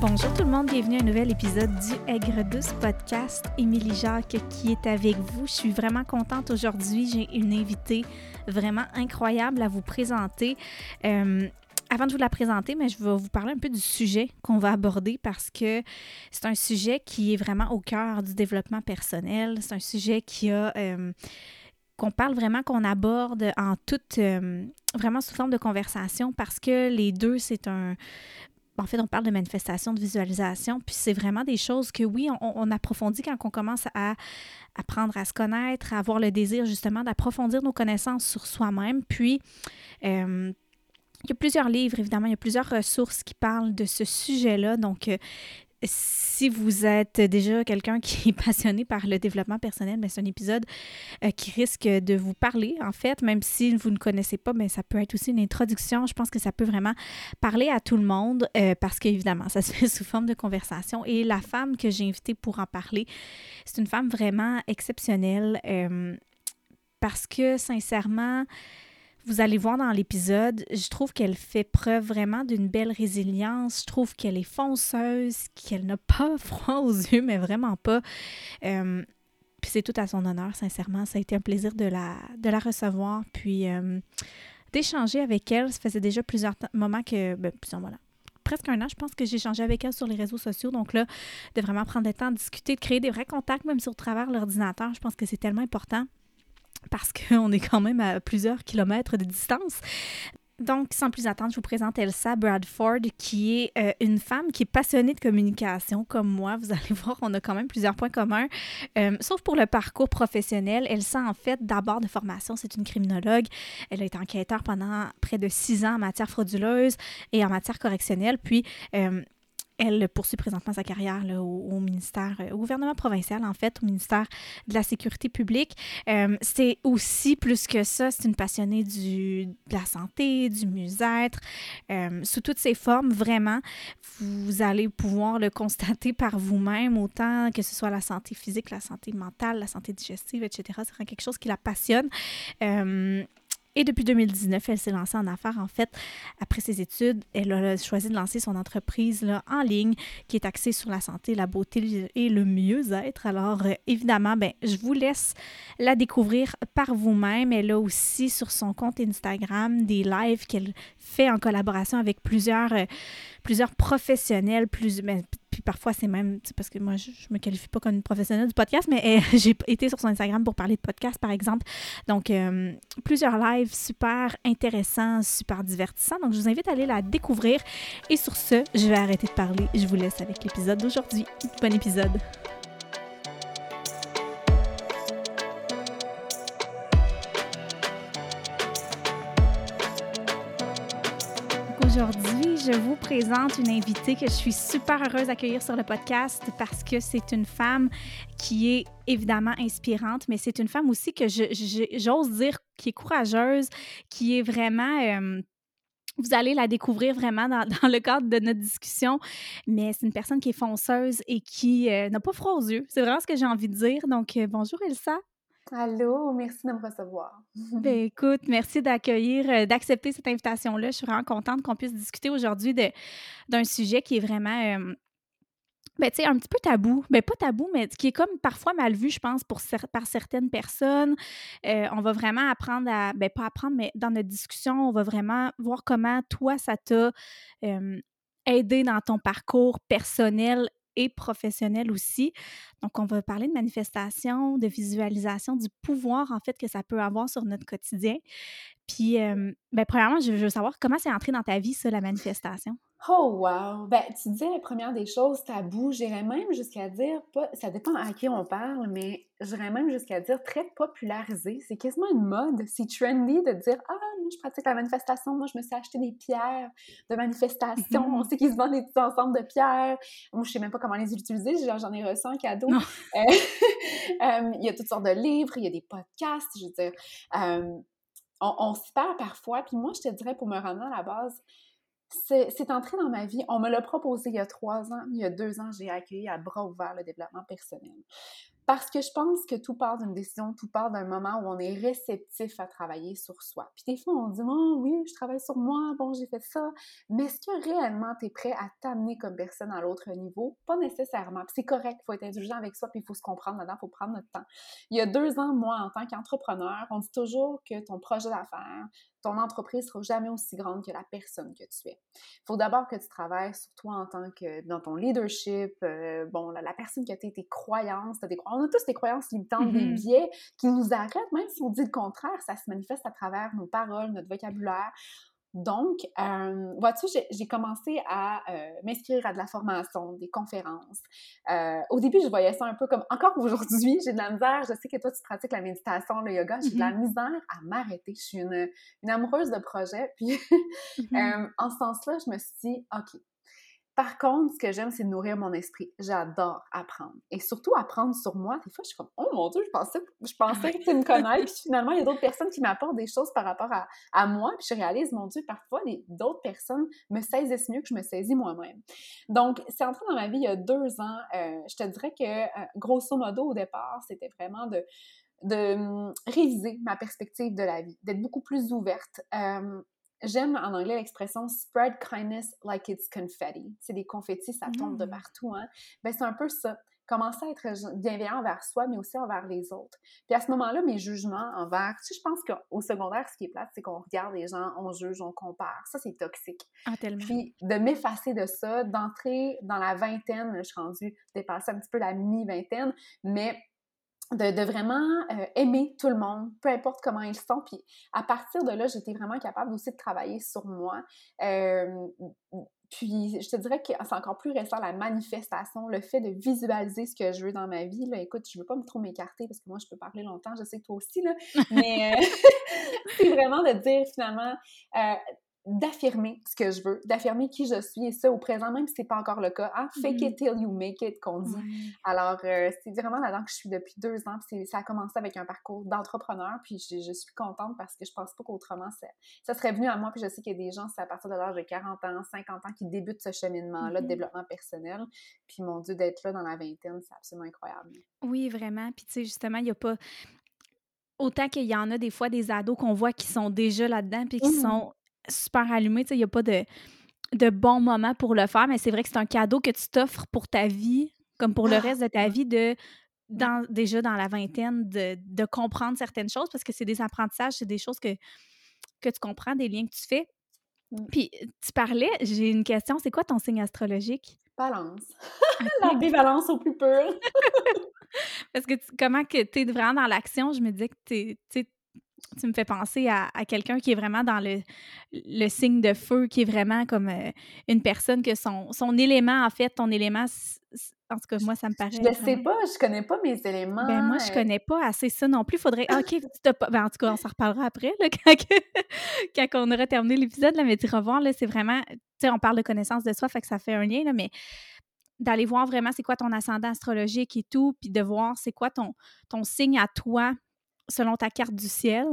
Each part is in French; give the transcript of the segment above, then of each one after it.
Bonjour tout le monde, bienvenue à un nouvel épisode du Aigre Douce podcast. Émilie Jacques qui est avec vous. Je suis vraiment contente aujourd'hui. J'ai une invitée vraiment incroyable à vous présenter. Euh, avant de vous la présenter, mais je vais vous parler un peu du sujet qu'on va aborder parce que c'est un sujet qui est vraiment au cœur du développement personnel. C'est un sujet qui a euh, qu'on parle vraiment, qu'on aborde en toute, euh, vraiment sous forme de conversation parce que les deux, c'est un, en fait, on parle de manifestation, de visualisation, puis c'est vraiment des choses que, oui, on, approfondit quand on commence à apprendre à se connaître, à avoir le désir justement d'approfondir nos connaissances sur soi-même. Puis, euh, il y a plusieurs livres, évidemment, il y a plusieurs ressources qui parlent de ce sujet-là. Donc, euh, si vous êtes déjà quelqu'un qui est passionné par le développement personnel, ben, c'est un épisode euh, qui risque de vous parler, en fait, même si vous ne connaissez pas, mais ben, ça peut être aussi une introduction. Je pense que ça peut vraiment parler à tout le monde euh, parce qu'évidemment, ça se fait sous forme de conversation. Et la femme que j'ai invitée pour en parler, c'est une femme vraiment exceptionnelle euh, parce que, sincèrement, vous allez voir dans l'épisode, je trouve qu'elle fait preuve vraiment d'une belle résilience. Je trouve qu'elle est fonceuse, qu'elle n'a pas froid aux yeux, mais vraiment pas. Euh, puis c'est tout à son honneur, sincèrement. Ça a été un plaisir de la, de la recevoir. Puis euh, d'échanger avec elle. Ça faisait déjà plusieurs moments que. Ben, plusieurs voilà presque un an, je pense que j'ai échangé avec elle sur les réseaux sociaux. Donc là, de vraiment prendre le temps de discuter, de créer des vrais contacts, même sur travers l'ordinateur, je pense que c'est tellement important parce qu'on est quand même à plusieurs kilomètres de distance. Donc, sans plus attendre, je vous présente Elsa Bradford, qui est euh, une femme qui est passionnée de communication, comme moi. Vous allez voir, on a quand même plusieurs points communs. Euh, sauf pour le parcours professionnel. Elsa, en fait, d'abord de formation, c'est une criminologue. Elle a été enquêteur pendant près de six ans en matière frauduleuse et en matière correctionnelle. Puis, euh, elle poursuit présentement sa carrière au, ministère, euh, au gouvernement provincial, en fait, au ministère de la Sécurité publique. Euh, c'est aussi plus que ça, c'est une passionnée de la santé, du mieux-être, euh, sous toutes ses formes, vraiment. Vous allez pouvoir le constater par vous-même, autant que ce soit la santé physique, la santé mentale, la santé digestive, etc. C'est quelque chose qui la passionne. Et depuis 2019, elle s'est lancée en affaires. En fait, après ses études, elle a choisi de lancer son entreprise là, en ligne qui est axée sur la santé, la beauté et le mieux-être. Alors, euh, évidemment, ben, je vous laisse la découvrir par vous-même. Elle a aussi sur son compte Instagram des lives qu'elle fait en collaboration avec plusieurs, euh, plusieurs professionnels, plus, ben, puis parfois c'est même, parce que moi je, ne me qualifie pas comme une professionnelle du podcast, mais euh, j'ai été sur son Instagram pour parler de podcast par exemple. Donc euh, plusieurs lives super intéressants, super divertissants. Donc je vous invite à aller la découvrir. Et sur ce, je vais arrêter de parler. Je vous laisse avec l'épisode d'aujourd'hui. Bon épisode. Présente une invitée que je suis super heureuse d'accueillir sur le podcast parce que c'est une femme qui est évidemment inspirante, mais c'est une femme aussi que j'ose dire qui est courageuse, qui est vraiment... Euh, vous allez la découvrir vraiment dans, le cadre de notre discussion, mais c'est une personne qui est fonceuse et qui euh, n'a pas froid aux yeux. C'est vraiment ce que j'ai envie de dire. Donc, euh, bonjour Elsa. Allô, merci de me recevoir. ben, écoute, merci d'accueillir, euh, d'accepter cette invitation-là. Je suis vraiment contente qu'on puisse discuter aujourd'hui d'un sujet qui est vraiment, euh, ben, tu sais, un petit peu tabou. Ben, pas tabou, mais qui est comme parfois mal vu, je pense, pour par certaines personnes. Euh, on va vraiment apprendre à, ben, pas apprendre, mais dans notre discussion, on va vraiment voir comment toi, ça t'a aidé dans ton parcours personnel et professionnel aussi. Donc, on va parler de manifestation, de visualisation, du pouvoir en fait que ça peut avoir sur notre quotidien. Puis, euh, ben, premièrement, je veux savoir comment c'est entré dans ta vie, ça, la manifestation? Oh wow! Ben, tu disais la première des choses, tabou. J'irais même jusqu'à dire, pas, ça dépend à qui on parle, mais j'irais même jusqu'à dire très popularisé. C'est quasiment une mode. C'est trendy de dire Ah, moi, je pratique la manifestation. Moi, je me suis acheté des pierres de manifestation. on sait qu'ils se vendent des petits ensembles de pierres. Moi, je sais même pas comment les utiliser. J'en ai reçu un cadeau. Euh, euh, il y a toutes sortes de livres, il y a des podcasts. Je veux dire, euh, on, on se perd parfois. Puis moi, je te dirais, pour me rendre à la base, c'est entré dans ma vie. On me l'a proposé il y a trois ans. Il y a deux ans, j'ai accueilli à bras ouverts le développement personnel. Parce que je pense que tout part d'une décision, tout part d'un moment où on est réceptif à travailler sur soi. Puis des fois, on dit, oh oui, je travaille sur moi, bon, j'ai fait ça. Mais est-ce que réellement tu es prêt à t'amener comme personne à l'autre niveau? Pas nécessairement. Puis c'est correct, il faut être indulgent avec soi, puis il faut se comprendre là-dedans, il faut prendre notre temps. Il y a deux ans, moi, en tant qu'entrepreneur, on dit toujours que ton projet d'affaires, ton entreprise sera jamais aussi grande que la personne que tu es. Il faut d'abord que tu travailles sur toi en tant que dans ton leadership, euh, bon, la, personne que tu es, tes croyances, as des, on a tous des croyances limitantes, des mm-hmm. biais qui nous arrêtent, même si on dit le contraire, ça se manifeste à travers nos paroles, notre vocabulaire. Donc, euh, vois-tu, j'ai commencé à euh, m'inscrire à de la formation, des conférences. Euh, au début, je voyais ça un peu comme, encore aujourd'hui, j'ai de la misère, je sais que toi, tu pratiques la méditation, le yoga, j'ai de la mm-hmm. misère à m'arrêter. Je suis une, une, amoureuse de projet. Puis, mm-hmm. en ce sens-là, je me suis dit, OK, par contre, ce que j'aime, c'est nourrir mon esprit. J'adore apprendre. Et surtout apprendre sur moi. Des fois, je suis comme, oh mon Dieu, je pensais, je pensais que tu me connais. puis finalement, il y a d'autres personnes qui m'apportent des choses par rapport à, moi. Puis je réalise, mon Dieu, parfois, d'autres personnes me saisissent mieux que je me saisis moi-même. Donc, c'est entré dans ma vie il y a deux ans. Euh, je te dirais que, euh, grosso modo, au départ, c'était vraiment de de hum, réviser ma perspective de la vie, d'être beaucoup plus ouverte. J'aime en anglais l'expression spread kindness like it's confetti. C'est des confettis, ça tombe de mmh. partout. Hein? Ben, c'est un peu ça. Commencer à être bienveillant envers soi, mais aussi envers les autres. Puis à ce moment-là, mes jugements envers. Tu sais, je pense qu'au secondaire, ce qui est plate, c'est qu'on regarde les gens, on juge, on compare. Ça, c'est toxique. Ah, tellement. Puis de m'effacer de ça, d'entrer dans la vingtaine, je suis rendue dépasser un petit peu la mi-vingtaine, mais de, vraiment euh, aimer tout le monde, peu importe comment ils sont. Puis à partir de là, j'étais vraiment capable aussi de travailler sur moi. Euh, puis je te dirais que c'est encore plus récent la manifestation, le fait de visualiser ce que je veux dans ma vie. Là, écoute, je veux pas me trop m'écarter parce que moi, je peux parler longtemps, je sais que toi aussi, là, mais euh, c'est vraiment de dire finalement, d'affirmer ce que je veux, d'affirmer qui je suis, et ça au présent, même si c'est pas encore le cas. Hein? Fake mm-hmm. it till you make it, qu'on dit. Alors, euh, c'est vraiment là-dedans que je suis depuis deux ans. Puis ça a commencé avec un parcours d'entrepreneur, puis je, suis contente parce que je pense pas qu'autrement, ça, ça, serait venu à moi. Puis je sais qu'il y a des gens, c'est à partir de l'âge de 40 ans, 50 ans, qui débutent ce cheminement-là de mm-hmm. développement personnel. Puis mon Dieu, d'être là dans la vingtaine, c'est absolument incroyable. Oui, vraiment. Puis tu sais, justement, il n'y a pas autant qu'il y en a des fois des ados qu'on voit qui sont déjà là-dedans puis qui mmh sont super allumé. Il n'y a pas de, de bon moment pour le faire, mais c'est vrai que c'est un cadeau que tu t'offres pour ta vie, comme pour le ah! reste de ta vie, de dans, déjà dans la vingtaine, de, comprendre certaines choses parce que c'est des apprentissages, c'est des choses que, que tu comprends, des liens que tu fais. Mmh. Puis tu parlais, j'ai une question, c'est quoi ton signe astrologique? Balance. la bivalence au plus pur. Parce que comment que tu es vraiment dans l'action, je me dis que tu tu me fais penser à, quelqu'un qui est vraiment dans le, le, signe de feu, qui est vraiment comme euh, une personne que son, son élément, en fait, ton élément, en tout cas, moi, ça me paraît. Je ne sais pas, je connais pas mes éléments. Ben, moi, je euh connais pas assez ça non plus. Faudrait. OK, ben, en tout cas, on s'en reparlera après, là, quand, on aura terminé l'épisode, mais tu revoir, là, c'est vraiment. Tu sais, on parle de connaissance de soi, fait que ça fait un lien, là, mais d'aller voir vraiment c'est quoi ton ascendant astrologique et tout, puis de voir c'est quoi ton, ton signe à toi selon ta carte du ciel.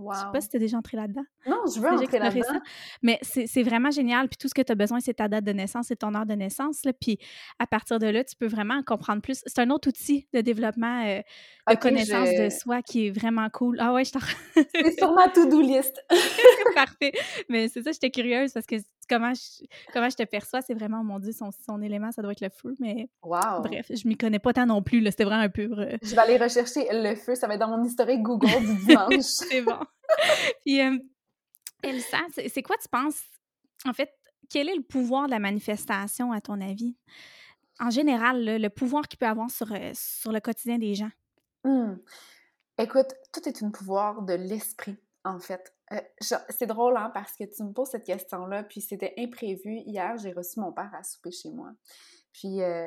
Wow. Je sais pas si tu es déjà entré là-dedans. Non, je veux entrer là-dedans. Mais c'est vraiment génial. Puis tout ce que tu as besoin, c'est ta date de naissance et ton heure de naissance. Là. Puis à partir de là, tu peux vraiment comprendre plus. C'est un autre outil de développement euh, de connaissance de soi qui est vraiment cool. Ah ouais, je t'en... c'est sur ma to-do list. Parfait. Mais c'est ça, j'étais curieuse parce que comment je, comment je te perçois, c'est vraiment, mon Dieu, son, son, élément, ça doit être le feu. Mais bref, je m'y connais pas tant non plus. C'était vraiment un peu... Euh, je vais aller rechercher le feu. Ça va être dans mon historique Google du dimanche. c'est bon. Puis, euh, Elsa, c'est quoi tu penses? En fait, quel est le pouvoir de la manifestation, à ton avis? En général, le pouvoir qu'il peut avoir sur, euh, sur le quotidien des gens? Mmh. Écoute, tout est un pouvoir de l'esprit, en fait. Euh, c'est drôle, hein, parce que tu me poses cette question-là, puis c'était imprévu. Hier, j'ai reçu mon père à souper chez moi. Puis, euh,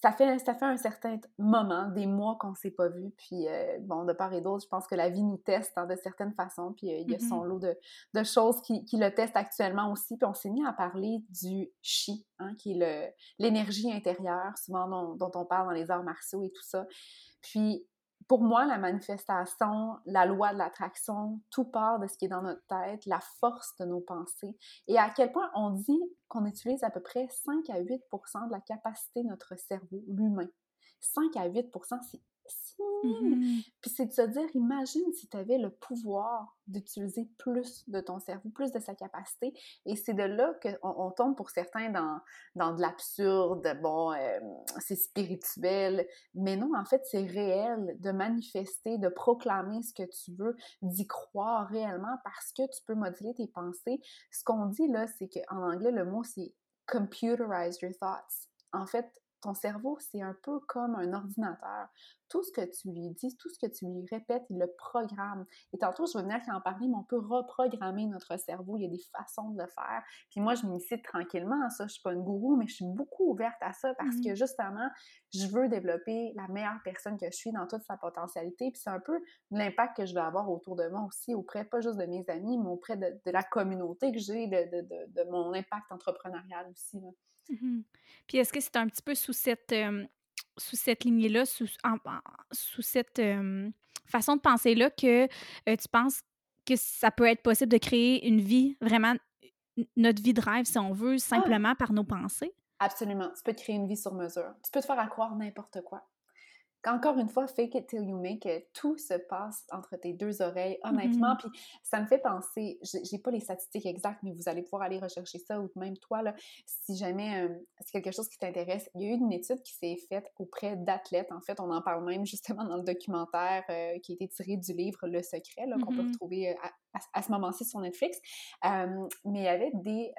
ça, fait, ça fait un certain moment, des mois qu'on ne s'est pas vu. Puis, euh, bon, de part et d'autre, je pense que la vie nous teste hein, de certaines façons. Puis, il y a son mm-hmm. lot de, de choses qui, qui, le testent actuellement aussi. Puis, on s'est mis à parler du chi, hein, qui est l'énergie intérieure, souvent dont, dont, on parle dans les arts martiaux et tout ça. Puis, pour moi, la manifestation, la loi de l'attraction, tout part de ce qui est dans notre tête, la force de nos pensées et à quel point on dit qu'on utilise à peu près 5 à 8% de la capacité de notre cerveau, l'humain. 5 à 8 Mmh puis c'est de se dire, imagine si tu avais le pouvoir d'utiliser plus de ton cerveau, plus de sa capacité. Et c'est de là qu'on on tombe pour certains dans, dans de l'absurde, bon, euh, c'est spirituel. Mais non, en fait, c'est réel de manifester, de proclamer ce que tu veux, d'y croire réellement parce que tu peux moduler tes pensées. Ce qu'on dit là, c'est qu'en anglais, le mot c'est computerize your thoughts. En fait, ton cerveau, c'est un peu comme un ordinateur. Tout ce que tu lui dis, tout ce que tu lui répètes, il le programme. Et tantôt, je vais venir en parler, mais on peut reprogrammer notre cerveau. Il y a des façons de le faire. Puis moi, je m'initie tranquillement à ça. Je suis pas une gourou, mais je suis beaucoup ouverte à ça parce que mmh justement, je veux développer la meilleure personne que je suis dans toute sa potentialité. Puis c'est un peu l'impact que je veux avoir autour de moi aussi, auprès pas juste de mes amis, mais auprès de, la communauté que j'ai, de, de, mon impact entrepreneurial aussi. Mmh Puis est-ce que c'est un petit peu sous cette, sous cette lignée-là, sous, sous cette façon de penser-là que tu penses que ça peut être possible de créer une vie, vraiment notre vie de rêve, si on veut, ah! simplement par nos pensées? Absolument. Tu peux te créer une vie sur mesure. Tu peux te faire à croire n'importe quoi encore une fois, fake it till you make it, tout se passe entre tes deux oreilles, honnêtement. Mm-hmm. Puis ça me fait penser, j'ai pas les statistiques exactes, mais vous allez pouvoir aller rechercher ça ou même toi, là, si jamais euh, c'est quelque chose qui t'intéresse. Il y a eu une étude qui s'est faite auprès d'athlètes. En fait, on en parle même justement dans le documentaire euh, qui a été tiré du livre Le Secret, qu'on peut mm-hmm. retrouver euh, à, ce moment-ci sur Netflix. mais il y avait des,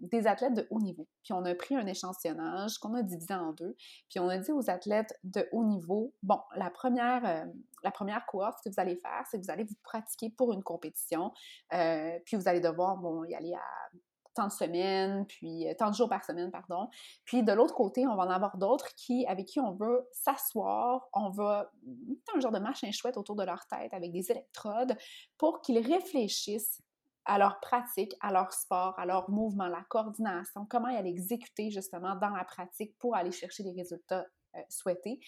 des athlètes de haut niveau. Puis on a pris un échantillonnage qu'on a divisé en deux. Puis on a dit aux athlètes de haut niveau bon, la première, euh, la première cohorte, que vous allez faire, c'est que vous allez vous pratiquer pour une compétition, euh, puis vous allez devoir, bon, y aller à tant de semaines, puis euh, tant de jours par semaine, pardon. Puis de l'autre côté, on va en avoir d'autres qui, avec qui on veut s'asseoir, on va mettre un genre de machin chouette autour de leur tête avec des électrodes pour qu'ils réfléchissent à leur pratique, à leur sport, à leur mouvement, la coordination, comment allaient exécuter justement dans la pratique pour aller chercher les résultats souhaités.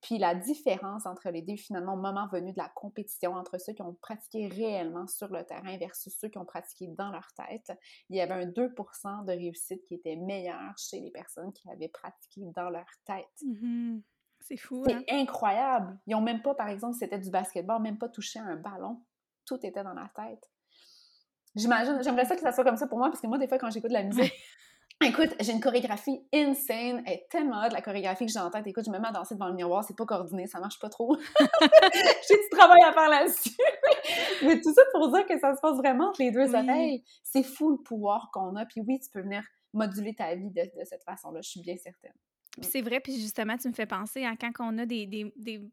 Puis la différence entre les deux, finalement, au moment venu de la compétition, entre ceux qui ont pratiqué réellement sur le terrain versus ceux qui ont pratiqué dans leur tête, il y avait un 2% de réussite qui était meilleur chez les personnes qui avaient pratiqué dans leur tête. Mm-hmm. C'est fou. C'est hein? incroyable. Ils n'ont même pas, par exemple, c'était du basketball, même pas touché un ballon. Tout était dans la tête. J'imagine, j'aimerais ça que ça soit comme ça pour moi, parce que moi, des fois, quand j'écoute de la musique, Écoute, j'ai une chorégraphie insane. Elle est tellement hot, la chorégraphie que j'ai en tête. Écoute, je me mets à danser devant le miroir, c'est pas coordonné, ça marche pas trop. j'ai du travail à faire là-dessus. Mais tout ça pour dire que ça se passe vraiment entre les deux oreilles. C'est fou le pouvoir qu'on a. Puis oui, tu peux venir moduler ta vie de, cette façon-là, je suis bien certaine. c'est vrai, puis justement, tu me fais penser à quand on a des, des,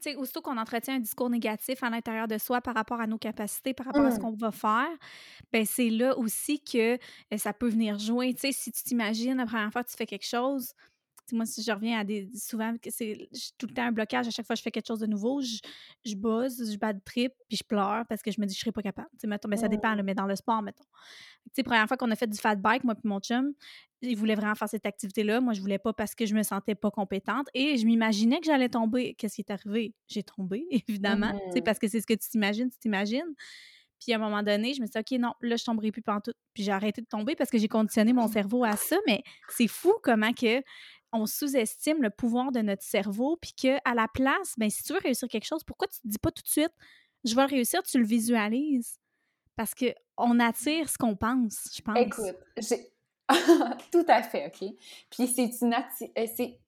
sais, aussitôt qu'on entretient un discours négatif à l'intérieur de soi par rapport à nos capacités, par rapport à ce mmh. qu'on va faire, ben c'est là aussi que ça peut venir jouer. Tu sais, si tu t'imagines la première fois que tu fais quelque chose, moi, si je reviens à des. Souvent, c'est tout le temps un blocage. À chaque fois que je fais quelque chose de nouveau, je, je bosse, je bats de trip, puis je pleure parce que je me dis que je serais pas capable. Tu sais, mettons, mais ben, ça dépend, mais dans le sport, mettons. Tu sais, première fois qu'on a fait du fat bike, moi puis mon chum, il voulait vraiment faire cette activité-là. Moi, je voulais pas parce que je me sentais pas compétente et je m'imaginais que j'allais tomber. Qu'est-ce qui est arrivé? J'ai tombé, évidemment. Tu sais, mmh. parce que c'est ce que tu t'imagines, tu t'imagines. Puis à un moment donné, je me suis dit, OK, non, là, je tomberai plus tout. Puis j'ai arrêté de tomber parce que j'ai conditionné mon cerveau à ça. Mais c'est fou comment que on sous-estime le pouvoir de notre cerveau, puis qu'à la place, ben, si tu veux réussir quelque chose, pourquoi tu te dis pas tout de suite, je vais réussir, tu le visualises? Parce qu'on attire ce qu'on pense, je pense. Écoute, j'ai... tout à fait, OK? Puis c'est une euh, c'est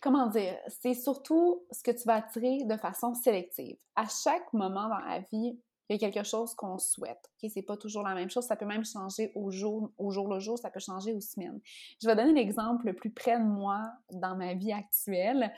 comment dire, c'est surtout ce que tu vas attirer de façon sélective. À chaque moment dans la vie, il y a quelque chose qu'on souhaite. Ce C'est pas toujours la même chose. Ça peut même changer au jour, au jour le jour, ça peut changer aux semaines. Je vais donner l'exemple le plus près de moi dans ma vie actuelle.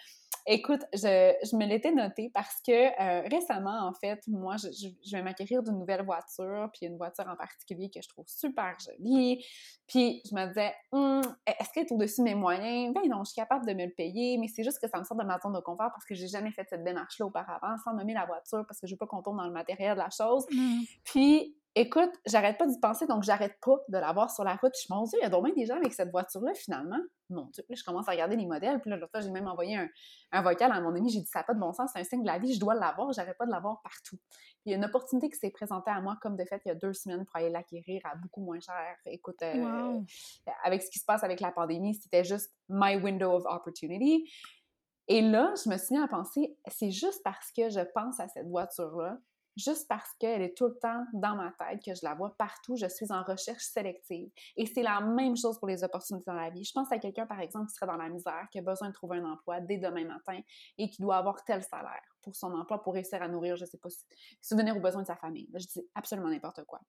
Écoute, je, je me l'étais noté parce que euh, récemment, en fait, moi, je, je, vais m'acquérir d'une nouvelle voiture, puis une voiture en particulier que je trouve super jolie. Puis je me disais, hum, est-ce qu'elle est au-dessus de mes moyens? Ben non, je suis capable de me le payer, mais c'est juste que ça me sort de ma zone de confort parce que j'ai jamais fait cette démarche-là auparavant, sans nommer la voiture, parce que je veux pas qu'on dans le matériel de la chose. Mmh. Puis écoute, j'arrête pas d'y penser, donc j'arrête pas de l'avoir sur la route. Puis je me dis, il y a donc des gens avec cette voiture-là, finalement. Mon Dieu, là, je commence à regarder les modèles. Puis là, l'autre fois, j'ai même envoyé un, vocal à mon ami. J'ai dit, ça n'a pas de bon sens, c'est un signe de la vie, je dois l'avoir, j'arrête pas de l'avoir partout. Puis il y a une opportunité qui s'est présentée à moi, comme de fait, il y a deux semaines pour aller l'acquérir à beaucoup moins cher. Écoute, euh, avec ce qui se passe avec la pandémie, c'était juste my window of opportunity. Et là, je me suis mis à penser, c'est juste parce que je pense à cette voiture-là, juste parce qu'elle est tout le temps dans ma tête, que je la vois partout, je suis en recherche sélective. Et c'est la même chose pour les opportunités dans la vie. Je pense à quelqu'un, par exemple, qui serait dans la misère, qui a besoin de trouver un emploi dès demain matin et qui doit avoir tel salaire pour son emploi, pour réussir à nourrir, je sais pas, souvenir aux besoins de sa famille. je dis absolument n'importe quoi.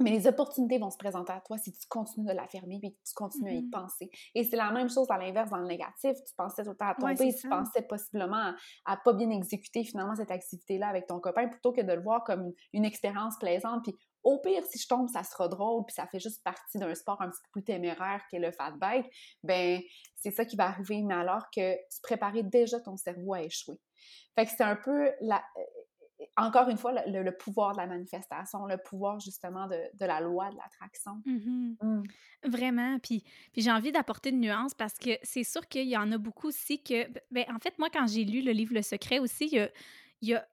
Mais les opportunités vont se présenter à toi si tu continues de l'affirmer et que tu continues à y mm-hmm. penser. Et c'est la même chose à l'inverse dans le négatif. Tu pensais tout le temps à tomber, tu pensais possiblement à, ne pas bien exécuter finalement cette activité-là avec ton copain plutôt que de le voir comme une, expérience plaisante. Puis au pire, si je tombe, ça sera drôle, puis ça fait juste partie d'un sport un petit peu plus téméraire qu'est le fat bike, ben c'est ça qui va arriver, mais alors que tu préparais déjà ton cerveau à échouer. Fait que c'est un peu la, encore une fois, le, pouvoir de la manifestation, le pouvoir justement de, la loi de l'attraction. Mm-hmm. Mm. Vraiment. Puis, puis j'ai envie d'apporter une nuance parce que c'est sûr qu'il y en a beaucoup aussi que. Ben, en fait, moi, quand j'ai lu le livre Le Secret aussi, il y a,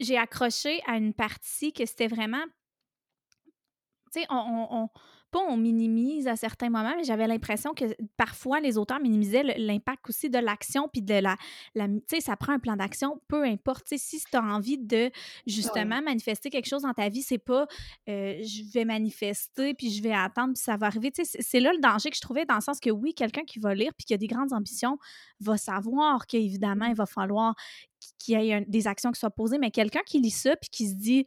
j'ai accroché à une partie que c'était vraiment. Tu sais, on pas on minimise à certains moments, mais j'avais l'impression que parfois les auteurs minimisaient l'impact aussi de l'action, puis de la, la tu sais, ça prend un plan d'action, peu importe, si tu as envie de justement manifester quelque chose dans ta vie, c'est pas euh, je vais manifester, puis je vais attendre, puis ça va arriver, tu sais, c'est là le danger que je trouvais dans le sens que oui, quelqu'un qui va lire, puis qui a des grandes ambitions, va savoir qu'évidemment, il va falloir qu'il y ait des actions qui soient posées, mais quelqu'un qui lit ça, puis qui se dit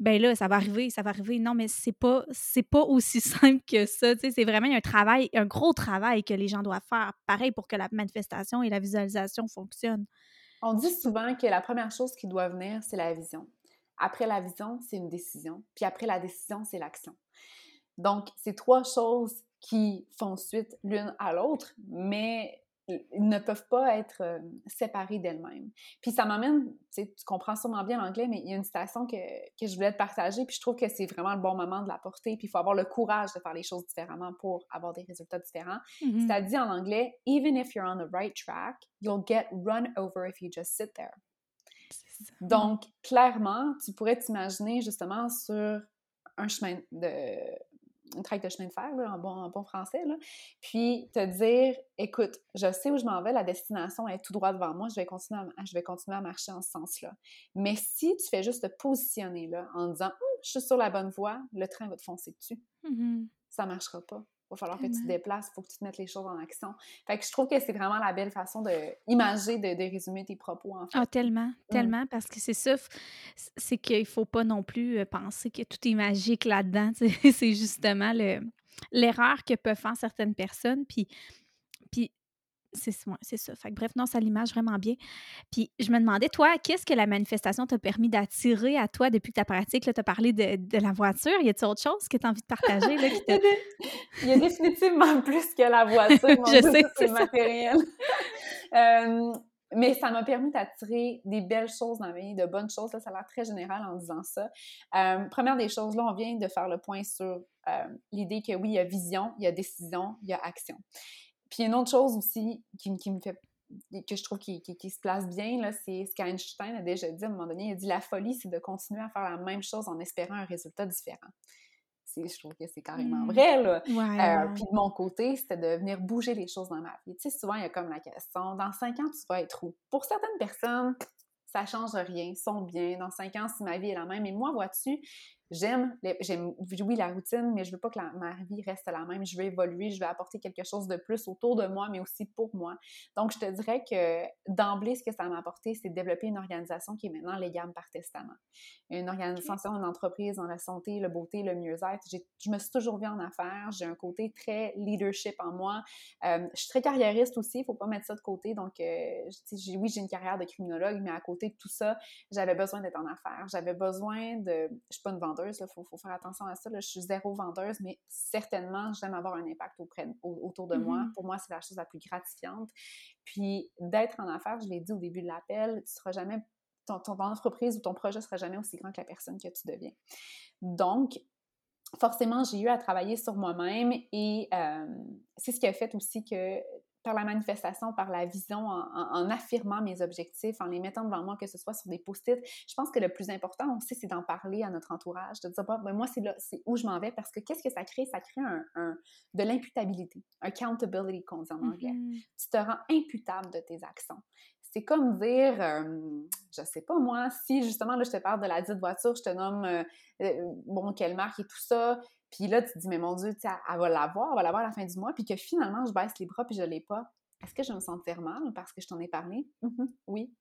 ben là, ça va arriver, ça va arriver. Non, mais c'est pas, c'est pas aussi simple que ça. C'est vraiment un travail, un gros travail que les gens doivent faire. Pareil pour que la manifestation et la visualisation fonctionnent. On dit souvent que la première chose qui doit venir, c'est la vision. Après la vision, c'est une décision. Puis après la décision, c'est l'action. Donc, c'est trois choses qui font suite l'une à l'autre, mais ne peuvent pas être euh, séparées d'elles-mêmes. Puis ça m'amène, tu comprends sûrement bien l'anglais, mais il y a une citation que, que, je voulais te partager, puis je trouve que c'est vraiment le bon moment de la porter, puis il faut avoir le courage de faire les choses différemment pour avoir des résultats différents. Mm-hmm. Ça dit en anglais, « Even if you're on the right track, you'll get run over if you just sit there. » Donc, clairement, tu pourrais t'imaginer justement sur un chemin de, une traque de chemin de fer, en, bon, bon français, puis te dire, écoute, je sais où je m'en vais, la destination est tout droit devant moi, je vais continuer à, je vais continuer à marcher en ce sens-là. Mais si tu fais juste te positionner là, en disant, hum, je suis sur la bonne voie, le train va te foncer dessus, mmh ça ne marchera pas va falloir que tu te déplaces, il faut que tu te mettes les choses en action. Fait que je trouve que c'est vraiment la belle façon de imager, de, résumer tes propos, en fait. Ah, tellement, mmh. tellement, parce que c'est ça, c'est qu'il faut pas non plus euh, penser que tout est magique là-dedans. c'est justement l'erreur que peuvent faire certaines personnes. Puis c'est ça. Fait bref, non, ça l'image vraiment bien. Puis je me demandais, toi, qu'est-ce que la manifestation t'a permis d'attirer à toi depuis que ta pratique? Tu as parlé de, la voiture? Y a-t-il autre chose que tu as envie de partager? Là, Il y a définitivement plus que la voiture. je sais, c'est matériel. Euh, mais ça m'a permis d'attirer des belles choses dans ma vie, de bonnes choses. ça a l'air très général en disant ça. Euh, première des choses, là, on vient de faire le point sur euh, l'idée que oui, il y a vision, il y a décision, il y a action. Puis une autre chose aussi qui, me fait que je trouve qui, se place bien, c'est ce qu'Einstein a déjà dit à un moment donné. Il a dit la folie, c'est de continuer à faire la même chose en espérant un résultat différent. Je trouve que c'est carrément mmh. vrai. Là. Euh, puis de mon côté, c'était de venir bouger les choses dans ma vie. Tu sais, souvent, il y a comme la question dans cinq ans, tu vas être où? Pour certaines personnes, ça change rien, sont bien. Dans cinq ans, si ma vie est la même. Et moi, vois-tu, j'aime, j'aime, oui, la routine, mais je veux pas que ma vie reste la même. Je veux évoluer, je veux apporter quelque chose de plus autour de moi, mais aussi pour moi. Donc, je te dirais que d'emblée, ce que ça m'a apporté, c'est de développer une organisation qui est maintenant légale par testament. Une organisation, une entreprise dans la santé, le beauté, le mieux-être. Je me suis toujours vue en affaires. J'ai un côté très leadership en moi. Euh, je suis très carriériste aussi, il faut pas mettre ça de côté. Donc, euh, oui, j'ai une carrière de criminologue, mais à côté de tout ça, j'avais besoin d'être en affaires. J'avais besoin de... Je suis pas une vendeuse, il faut, faire attention à ça. Je suis zéro vendeuse, mais certainement, j'aime avoir un impact auprès, autour de moi. Mm-hmm. Pour moi, c'est la chose la plus gratifiante. Puis d'être en affaires, je l'ai dit au début de l'appel, tu seras jamais ton, ton, entreprise ou ton projet sera jamais aussi grand que la personne que tu deviens. Donc, forcément, j'ai eu à travailler sur moi-même et euh, c'est ce qui a fait aussi que par la manifestation, par la vision, en, affirmant mes objectifs, en les mettant devant moi, que ce soit sur des post-it. Je pense que le plus important aussi, c'est d'en parler à notre entourage, de dire, bah, ben, moi, c'est là, c'est où je m'en vais, parce que qu'est-ce que ça crée? Ça crée un, de l'imputabilité, accountability qu'on dit en anglais. Mm-hmm. Tu te rends imputable de tes actions. C'est comme dire, euh, je sais pas moi, si justement là je te parle de la dite voiture, je te nomme euh, euh, bon quelle marque et tout ça, puis là tu te dis mais mon Dieu, elle va l'avoir, elle va l'avoir à la fin du mois, puis que finalement je baisse les bras puis je l'ai pas. Est-ce que je me sentir mal parce que je t'en ai parlé? Mm-hmm, oui.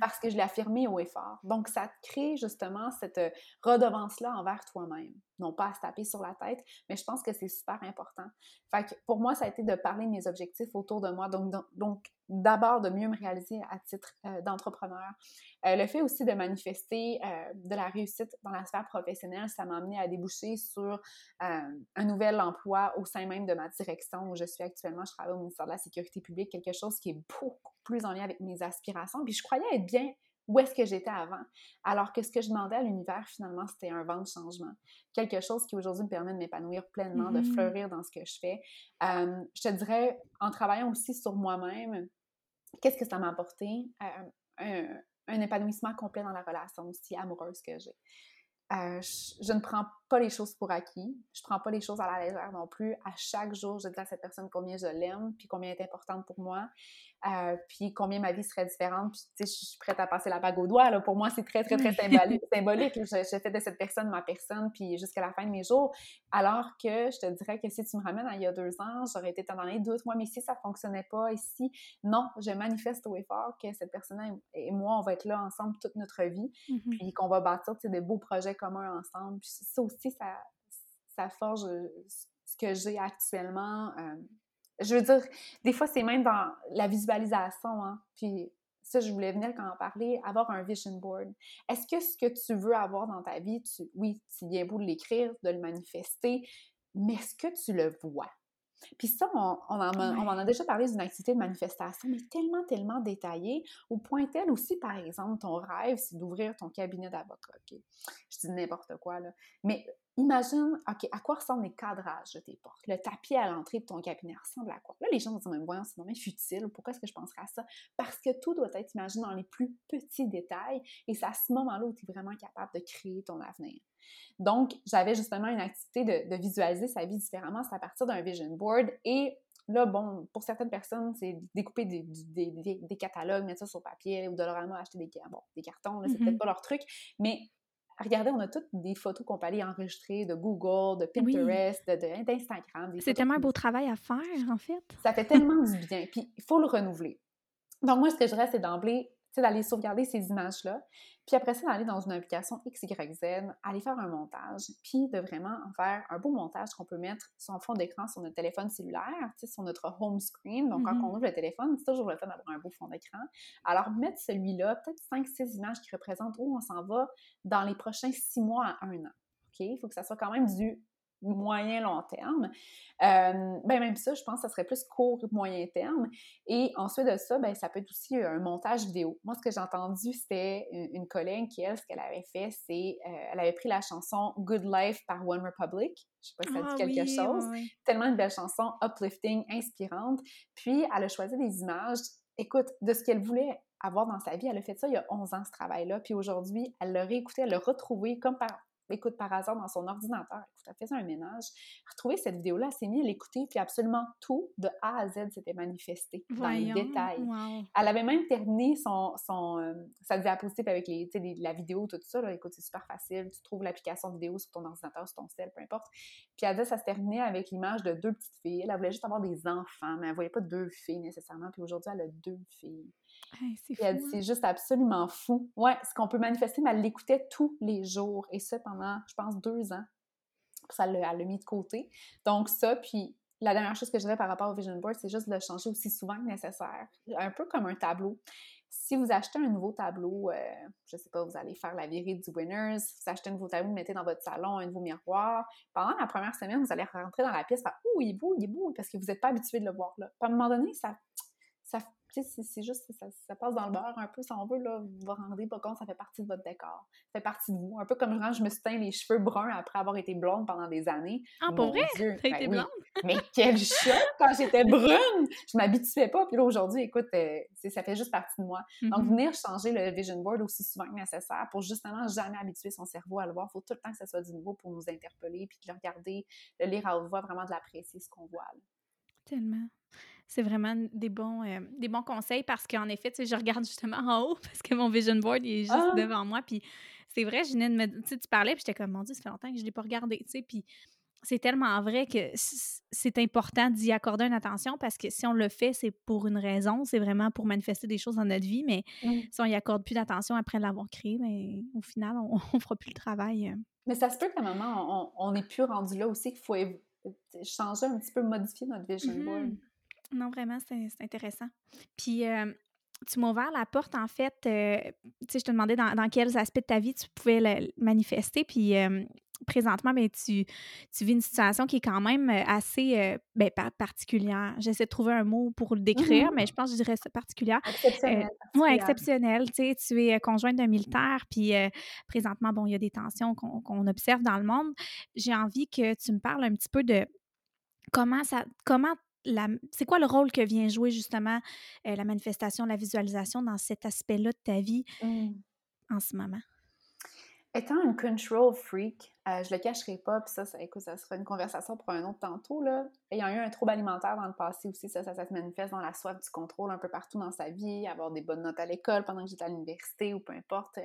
Parce que je l'ai affirmé haut et fort. Donc, ça crée justement cette redevance-là envers toi-même. Non pas à se taper sur la tête, mais je pense que c'est super important. Fait que pour moi, ça a été de parler de mes objectifs autour de moi. Donc, donc d'abord, de mieux me réaliser à titre euh, d'entrepreneur. Euh, le fait aussi de manifester euh, de la réussite dans la sphère professionnelle, ça m'a amené à déboucher sur un nouvel emploi au sein même de ma direction où je suis actuellement. Je travaille au ministère de la Sécurité publique, quelque chose qui est beaucoup plus en lien avec mes aspirations. Puis je croyais être bien où est-ce que j'étais avant. Alors que ce que je demandais à l'univers, finalement, c'était un vent de changement. Quelque chose qui aujourd'hui me permet de m'épanouir pleinement, de mm-hmm. fleurir dans ce que je fais. je te dirais, en travaillant aussi sur moi-même, qu'est-ce que ça m'a apporté? un, un, épanouissement complet dans la relation aussi amoureuse que j'ai. Euh, je, ne prends pas les choses pour acquis. Je prends pas les choses à la légère non plus. À chaque jour, je dis à cette personne combien je l'aime, puis combien elle est importante pour moi. Euh, puis combien ma vie serait différente. Puis, tu sais, je suis prête à passer la bague au doigt. Là. Pour moi, c'est très, très, très symbolique. symbolique. Je, je, fais de cette personne ma personne, puis jusqu'à la fin de mes jours. Alors que je te dirais que si tu me ramènes à il y a deux ans, j'aurais été dans les doutes. Moi, mais si ça fonctionnait pas, ici, non, je manifeste au effort que cette personne et moi, on va être là ensemble toute notre vie, mm-hmm. puis qu'on va bâtir des beaux projets communs ensemble. Puis ça aussi, ça, ça forge ce que j'ai actuellement. Euh, je veux dire, des fois, c'est même dans la visualisation, hein, puis ça, je voulais venir quand on parlait, avoir un vision board. Est-ce que ce que tu veux avoir dans ta vie, oui, c'est bien beau de l'écrire, de le manifester, mais est-ce que tu le vois? Puis ça, on, en, on, en, a déjà parlé d'une activité de manifestation, mais tellement, tellement détaillée, au point tel aussi, par exemple, ton rêve, c'est d'ouvrir ton cabinet d'avocat. OK? Je dis n'importe quoi, là. Mais Imagine, OK, à quoi ressemblent les cadrages de tes portes? Le tapis à l'entrée de ton cabinet ressemble à quoi? Là, les gens vont dire, mais voyons, c'est moment futile. Pourquoi est-ce que je penserais à ça? Parce que tout doit être imaginé dans les plus petits détails et c'est à ce moment-là où tu es vraiment capable de créer ton avenir. Donc, j'avais justement une activité de, visualiser sa vie différemment. C'est à partir d'un vision board et Là, bon, pour certaines personnes, c'est découper des, des, catalogues, mettre ça sur papier, ou de leur acheter des, bon, des cartons, c'est peut-être mm-hmm. pas leur truc, mais regardez, on a toutes des photos qu'on peut aller enregistrer de Google, de Pinterest, d'Instagram. C'est tellement un beau travail à faire, en fait. Ça fait tellement du bien. Puis, il faut le renouveler. Donc, moi, ce que je dirais, c'est d'emblée, c'est d'aller sauvegarder ces images-là. Puis après ça, d'aller dans une application XYZ, aller faire un montage, puis de vraiment en faire un beau montage qu'on peut mettre sur un fond d'écran sur notre téléphone cellulaire, sur notre home screen. Donc, quand mm-hmm. on ouvre le téléphone, c'est toujours le temps d'avoir un beau fond d'écran. Alors, mettre celui-là, peut-être 5-6 images qui représentent où on s'en va dans les prochains 6 mois à un an. OK? Il faut que ça soit quand même du moyen long terme. Euh, ben même ça, je pense que ça serait plus court moyen terme. Et ensuite de ça, ben ça peut être aussi un montage vidéo. Moi, ce que j'ai entendu, c'était une, collègue qui, elle, ce qu'elle avait fait, c'est euh, elle avait pris la chanson Good Life par One Republic. Je sais pas si ça dit ah quelque chose. Tellement une belle chanson, uplifting, inspirante. Puis, elle a choisi des images. Écoute, de ce qu'elle voulait avoir dans sa vie, elle a fait ça il y a 11 ans, ce travail-là. Puis aujourd'hui, elle l'a réécouté, elle l'a retrouvé comme par écoute par hasard dans son ordinateur, écoute, elle faisait un ménage, retrouver cette vidéo-là, elle s'est mise à l'écouter, puis absolument tout, de A à Z, s'était manifesté dans les détails. Elle avait même terminé son, son, euh, sa diapositive avec les, la vidéo, tout ça. Là. Écoute, c'est super facile, tu trouves l'application vidéo sur ton ordinateur, sur ton cell, peu importe. Puis elle dit, ça se terminait avec l'image de deux petites filles. Elle voulait juste avoir des enfants, mais elle ne voyait pas deux filles nécessairement. Puis aujourd'hui, elle a deux filles c'est hein? c'est juste absolument fou. Ouais, ce qu'on peut manifester, mais elle l'écoutait tous les jours. Et ça pendant, je pense, deux ans. Ça, elle l'a mis de côté. Donc, ça, puis la dernière chose que je dirais par rapport au Vision Board, c'est juste de le changer aussi souvent que nécessaire. Un peu comme un tableau. Si vous achetez un nouveau tableau, euh, je sais pas, vous allez faire la virée du Winners, vous achetez un nouveau tableau, vous mettez dans votre salon un nouveau miroir. Pendant la première semaine, vous allez rentrer dans la pièce, faire « Ouh, il est beau, il est beau », parce que vous n'êtes pas habitué de le voir là. à un moment donné, ça, c'est juste, ça, ça, passe dans le beurre un peu, si on veut, là, vous vous rendez pas compte, ça fait partie de votre décor. Ça fait partie de vous. Un peu comme quand je me suis teint les cheveux bruns après avoir été blonde pendant des années. Ah, pour vrai? T'as ben été blonde? Mais quel choc quand j'étais brune! Je m'habituais pas. Puis là, aujourd'hui, écoute, euh, ça fait juste partie de moi. Donc, mm-hmm. venir changer le vision board aussi souvent que nécessaire pour justement jamais habituer son cerveau à le voir. Il faut tout le temps que ça soit du nouveau pour nous interpeller, puis de le regarder, le lire à haute voix, vraiment de l'apprécier ce qu'on voit. Tellement. C'est vraiment des bons, euh, des bons conseils parce qu'en effet, tu sais, je regarde justement en haut parce que mon vision board est juste ah! devant moi. Puis c'est vrai, je venais de me. Tu sais, tu parlais, puis j'étais comme, mon Dieu, ça fait longtemps que je ne l'ai pas regardé, tu sais. Puis c'est tellement vrai que c'est important d'y accorder une attention parce que si on le fait, c'est pour une raison, c'est vraiment pour manifester des choses dans notre vie, mais mmh. si on y accorde plus d'attention après l'avoir créé, mais ben, au final, on, ne fera plus le travail. Euh. Mais ça se peut qu'à un moment, on n'est plus rendu là aussi, qu'il faut changer un petit peu, modifier notre vision board. Mmh non, vraiment, c'est intéressant. Puis, euh, tu m'as ouvert la porte, en fait. Euh, tu sais, je te demandais dans, quels aspects de ta vie tu pouvais le manifester. Puis, présentement, ben, tu, tu vis une situation qui est quand même assez ben, particulière. J'essaie de trouver un mot pour le décrire, mmh mais je pense que je dirais ça particulière. Exceptionnel. oui, exceptionnel. Tu sais, tu es conjointe d'un militaire, puis présentement, bon, il y a des tensions qu'on observe dans le monde. J'ai envie que tu me parles un petit peu de comment ça comment c'est quoi le rôle que vient jouer justement la manifestation, la visualisation dans cet aspect-là de ta vie mmh. en ce moment? Étant une control freak, euh, je le cacherai pas, puis ça, écoute, ça sera une conversation pour un autre tantôt, là. Ayant eu un trouble alimentaire dans le passé aussi, ça, ça, se manifeste dans la soif du contrôle un peu partout dans sa vie, avoir des bonnes notes à l'école pendant que j'étais à l'université ou peu importe.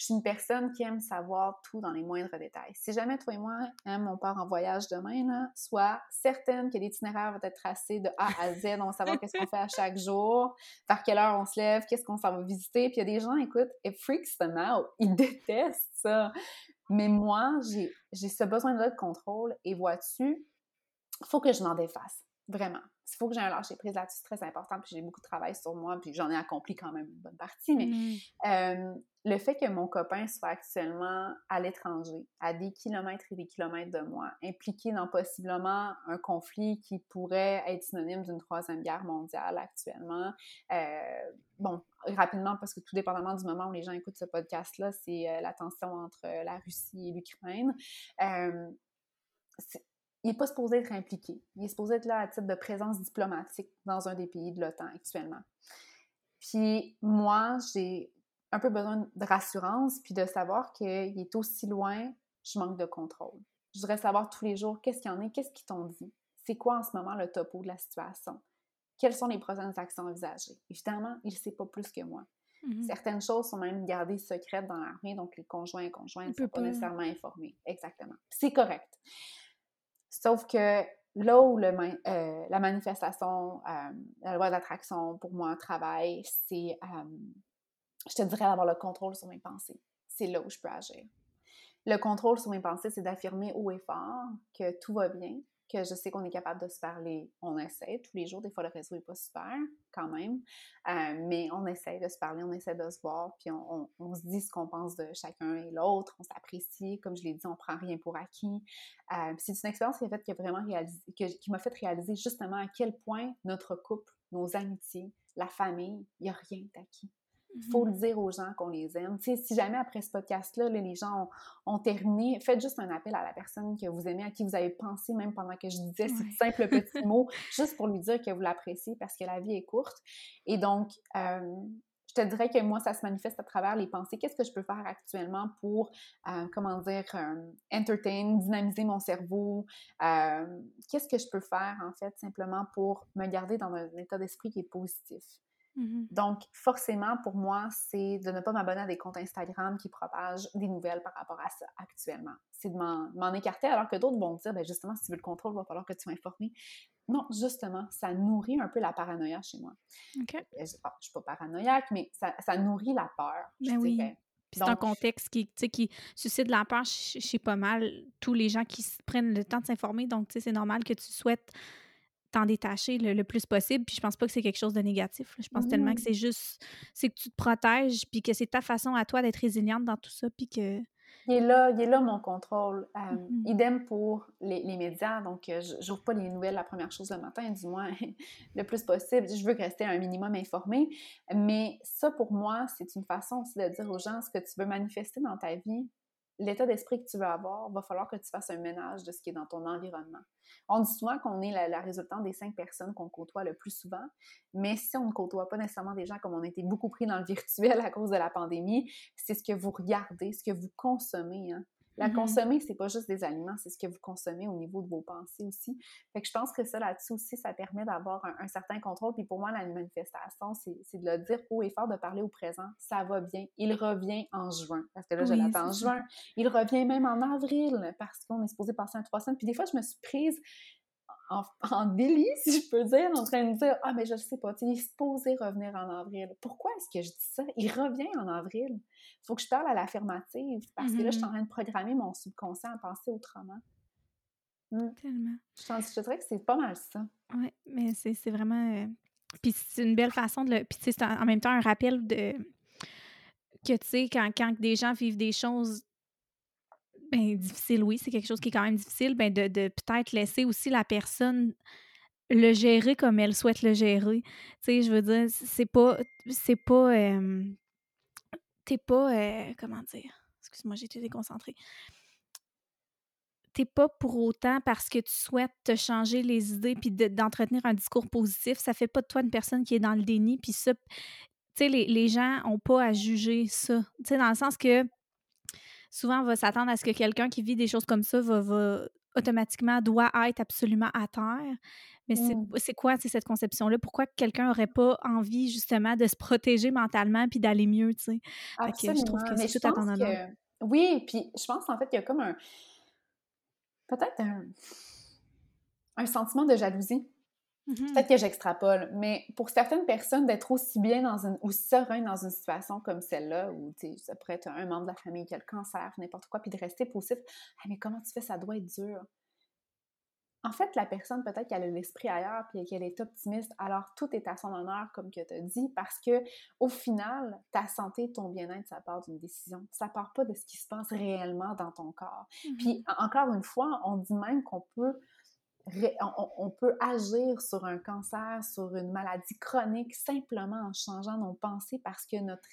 Je suis une personne qui aime savoir tout dans les moindres détails. Si jamais toi et moi, hein, on part en voyage demain, là, sois certaine que l'itinéraire va être tracé de A à Z. On va savoir qu'est-ce qu'on fait à chaque jour, par quelle heure on se lève, qu'est-ce qu'on s'en va visiter. Puis il y a des gens, écoute, it freaks them out. Ils détestent ça. Mais moi, j'ai ce besoin-là de contrôle et vois-tu, il faut que je m'en défasse. Vraiment. Il faut que j'ai un lâcher prise là-dessus, très important. Puis j'ai beaucoup de travail sur moi, puis j'en ai accompli quand même une bonne partie. Mais mmh. Le fait que mon copain soit actuellement à l'étranger, à des kilomètres et des kilomètres de moi, impliqué dans possiblement un conflit qui pourrait être synonyme d'une troisième guerre mondiale actuellement. Euh, bon, rapidement, parce que tout dépendamment du moment où les gens écoutent ce podcast-là, c'est euh, la tension entre la Russie et l'Ukraine il n'est pas supposé être impliqué. Il est supposé être là à titre de présence diplomatique dans un des pays de l'OTAN actuellement. Puis moi, j'ai un peu besoin de rassurance, puis de savoir qu'il est aussi loin, je manque de contrôle. Je voudrais savoir tous les jours qu'est-ce qu'il y en a, qu'est-ce qu'ils t'ont dit, c'est quoi en ce moment le topo de la situation, quelles sont les prochaines actions envisagées? Évidemment, il ne sait pas plus que moi. Mm-hmm. Certaines choses sont même gardées secrètes dans l'armée, donc les conjoints et conjointes ne sont pas nécessairement informés. Exactement. C'est correct. Sauf que là où euh, la manifestation, euh, la loi d'attraction pour moi travaille, c'est, euh, je te dirais, d'avoir le contrôle sur mes pensées. C'est là où je peux agir. Le contrôle sur mes pensées, c'est d'affirmer haut et fort que tout va bien, que je sais qu'on est capable de se parler. On essaie tous les jours. Des fois, le réseau n'est pas super quand même. Euh, mais on essaie de se parler, on essaie de se voir, puis on, se dit ce qu'on pense de chacun et l'autre. On s'apprécie. Comme je l'ai dit, on prend rien pour acquis. Euh, c'est une expérience qui, fait, qui, m'a fait réaliser justement à quel point notre couple, nos amitiés, la famille, il n'y a rien d'acquis. Il faut le mmh dire aux gens qu'on les aime. si jamais après ce podcast-là, les gens ont, terminé, faites juste un appel à la personne que vous aimez, à qui vous avez pensé même pendant que je disais ce simple petit mot, juste pour lui dire que vous l'appréciez parce que la vie est courte. Et donc, je te dirais que moi, ça se manifeste à travers les pensées. Qu'est-ce que je peux faire actuellement pour, comment dire, entertain, dynamiser mon cerveau? Qu'est-ce que je peux faire, en fait, simplement pour me garder dans un état d'esprit qui est positif? Mmh Donc, forcément, pour moi, c'est de ne pas m'abonner à des comptes Instagram qui propagent des nouvelles par rapport à ça actuellement. C'est de m'en écarter alors que d'autres vont dire, ben justement, si tu veux le contrôle, il va falloir que tu informé. Non, justement, ça nourrit un peu la paranoïa chez moi. OK. Euh, je ne suis pas paranoïaque, mais ça, nourrit la peur. Ben oui. Puis c'est un contexte qui, qui suscite la peur chez pas mal tous les gens qui prennent le temps de s'informer. Donc, c'est normal que tu souhaites t'en détacher le, plus possible. Puis je pense pas que c'est quelque chose de négatif. Je pense tellement que c'est juste, c'est que tu te protèges, puis que c'est ta façon à toi d'être résiliente dans tout ça, puis que Il est là, il est là mon contrôle. Euh, mm-hmm. Idem pour les, les médias. Donc, euh, je n'ouvre pas les nouvelles la première chose le matin, du moins le plus possible. Je veux rester un minimum informé. Mais ça, pour moi, c'est une façon aussi de dire aux gens ce que tu veux manifester dans ta vie l'état d'esprit que tu veux avoir, va falloir que tu fasses un ménage de ce qui est dans ton environnement. On dit souvent qu'on est la, résultante des cinq personnes qu'on côtoie le plus souvent, mais si on ne côtoie pas nécessairement des gens comme on a été beaucoup pris dans le virtuel à cause de la pandémie, c'est ce que vous regardez, ce que vous consommez. Hein. La mm-hmm. consommer, c'est pas juste des aliments, c'est ce que vous consommez au niveau de vos pensées aussi. Fait que je pense que ça, là-dessus aussi, ça permet d'avoir un, certain contrôle. Puis pour moi, la manifestation, c'est de le dire haut et fort, de parler au présent. Ça va bien. Il revient en juin. Parce que là, je l'attends en juin. Il revient même en avril parce qu'on est supposé passer un trois semaines. Puis des fois, je me suis prise en, délit, si je peux dire, en train de dire Ah, mais je ne sais pas, il est supposé revenir en avril. Pourquoi est-ce que je dis ça? Il revient en avril. Il faut que je parle à l'affirmative parce que là, je suis en mm-hmm. train de programmer mon subconscient à penser autrement. Hmm. Tellement. Je, te dirais que c'est pas mal ça. Oui, mais c'est vraiment. Euh, puis c'est une belle façon de le. Puis c'est en même temps un rappel de. Que tu sais, quand, quand des gens vivent des choses ben, difficile, oui, c'est quelque chose qui est quand même difficile, ben, de, de peut-être laisser aussi la personne le gérer comme elle souhaite le gérer. Tu sais, je veux dire, c'est pas. C'est pas. T'es pas. Comment dire? Excuse-moi, j'ai été déconcentrée. T'es pas pour autant parce que tu souhaites te changer les idées puis d'entretenir un discours positif, ça fait pas de toi une personne qui est dans le déni. Puis ça, tu sais, les, les gens ont pas à juger ça. Tu sais, dans le sens que souvent, on va s'attendre à ce que quelqu'un qui vit des choses comme ça va, automatiquement doit être absolument à terre. Mais c'est mmh. quoi cette conception-là? Pourquoi quelqu'un n'aurait pas envie justement de se protéger mentalement puis d'aller mieux, tu sais? je trouve que c'est tout à ton honneur. Oui, puis je pense en fait qu'il y a comme un... Peut-être un... un sentiment de jalousie Mmh Peut-être que j'extrapole, mais pour certaines personnes, d'être aussi bien dans une, ou serein dans une situation comme celle-là, où ça pourrait être un membre de la famille qui a le cancer, n'importe quoi, puis de rester positif, ah, mais comment tu fais, ça doit être dur. En fait, la personne, peut-être qu'elle a l'esprit ailleurs, puis qu'elle est optimiste, alors tout est à son honneur, comme que tu as dit, parce que au final, ta santé, ton bien-être, ça part d'une décision. Ça part pas de ce qui se passe réellement dans ton corps. Puis, encore une fois, on dit même qu'on peut on, peut agir sur un cancer, sur une maladie chronique simplement en changeant nos pensées parce que notre,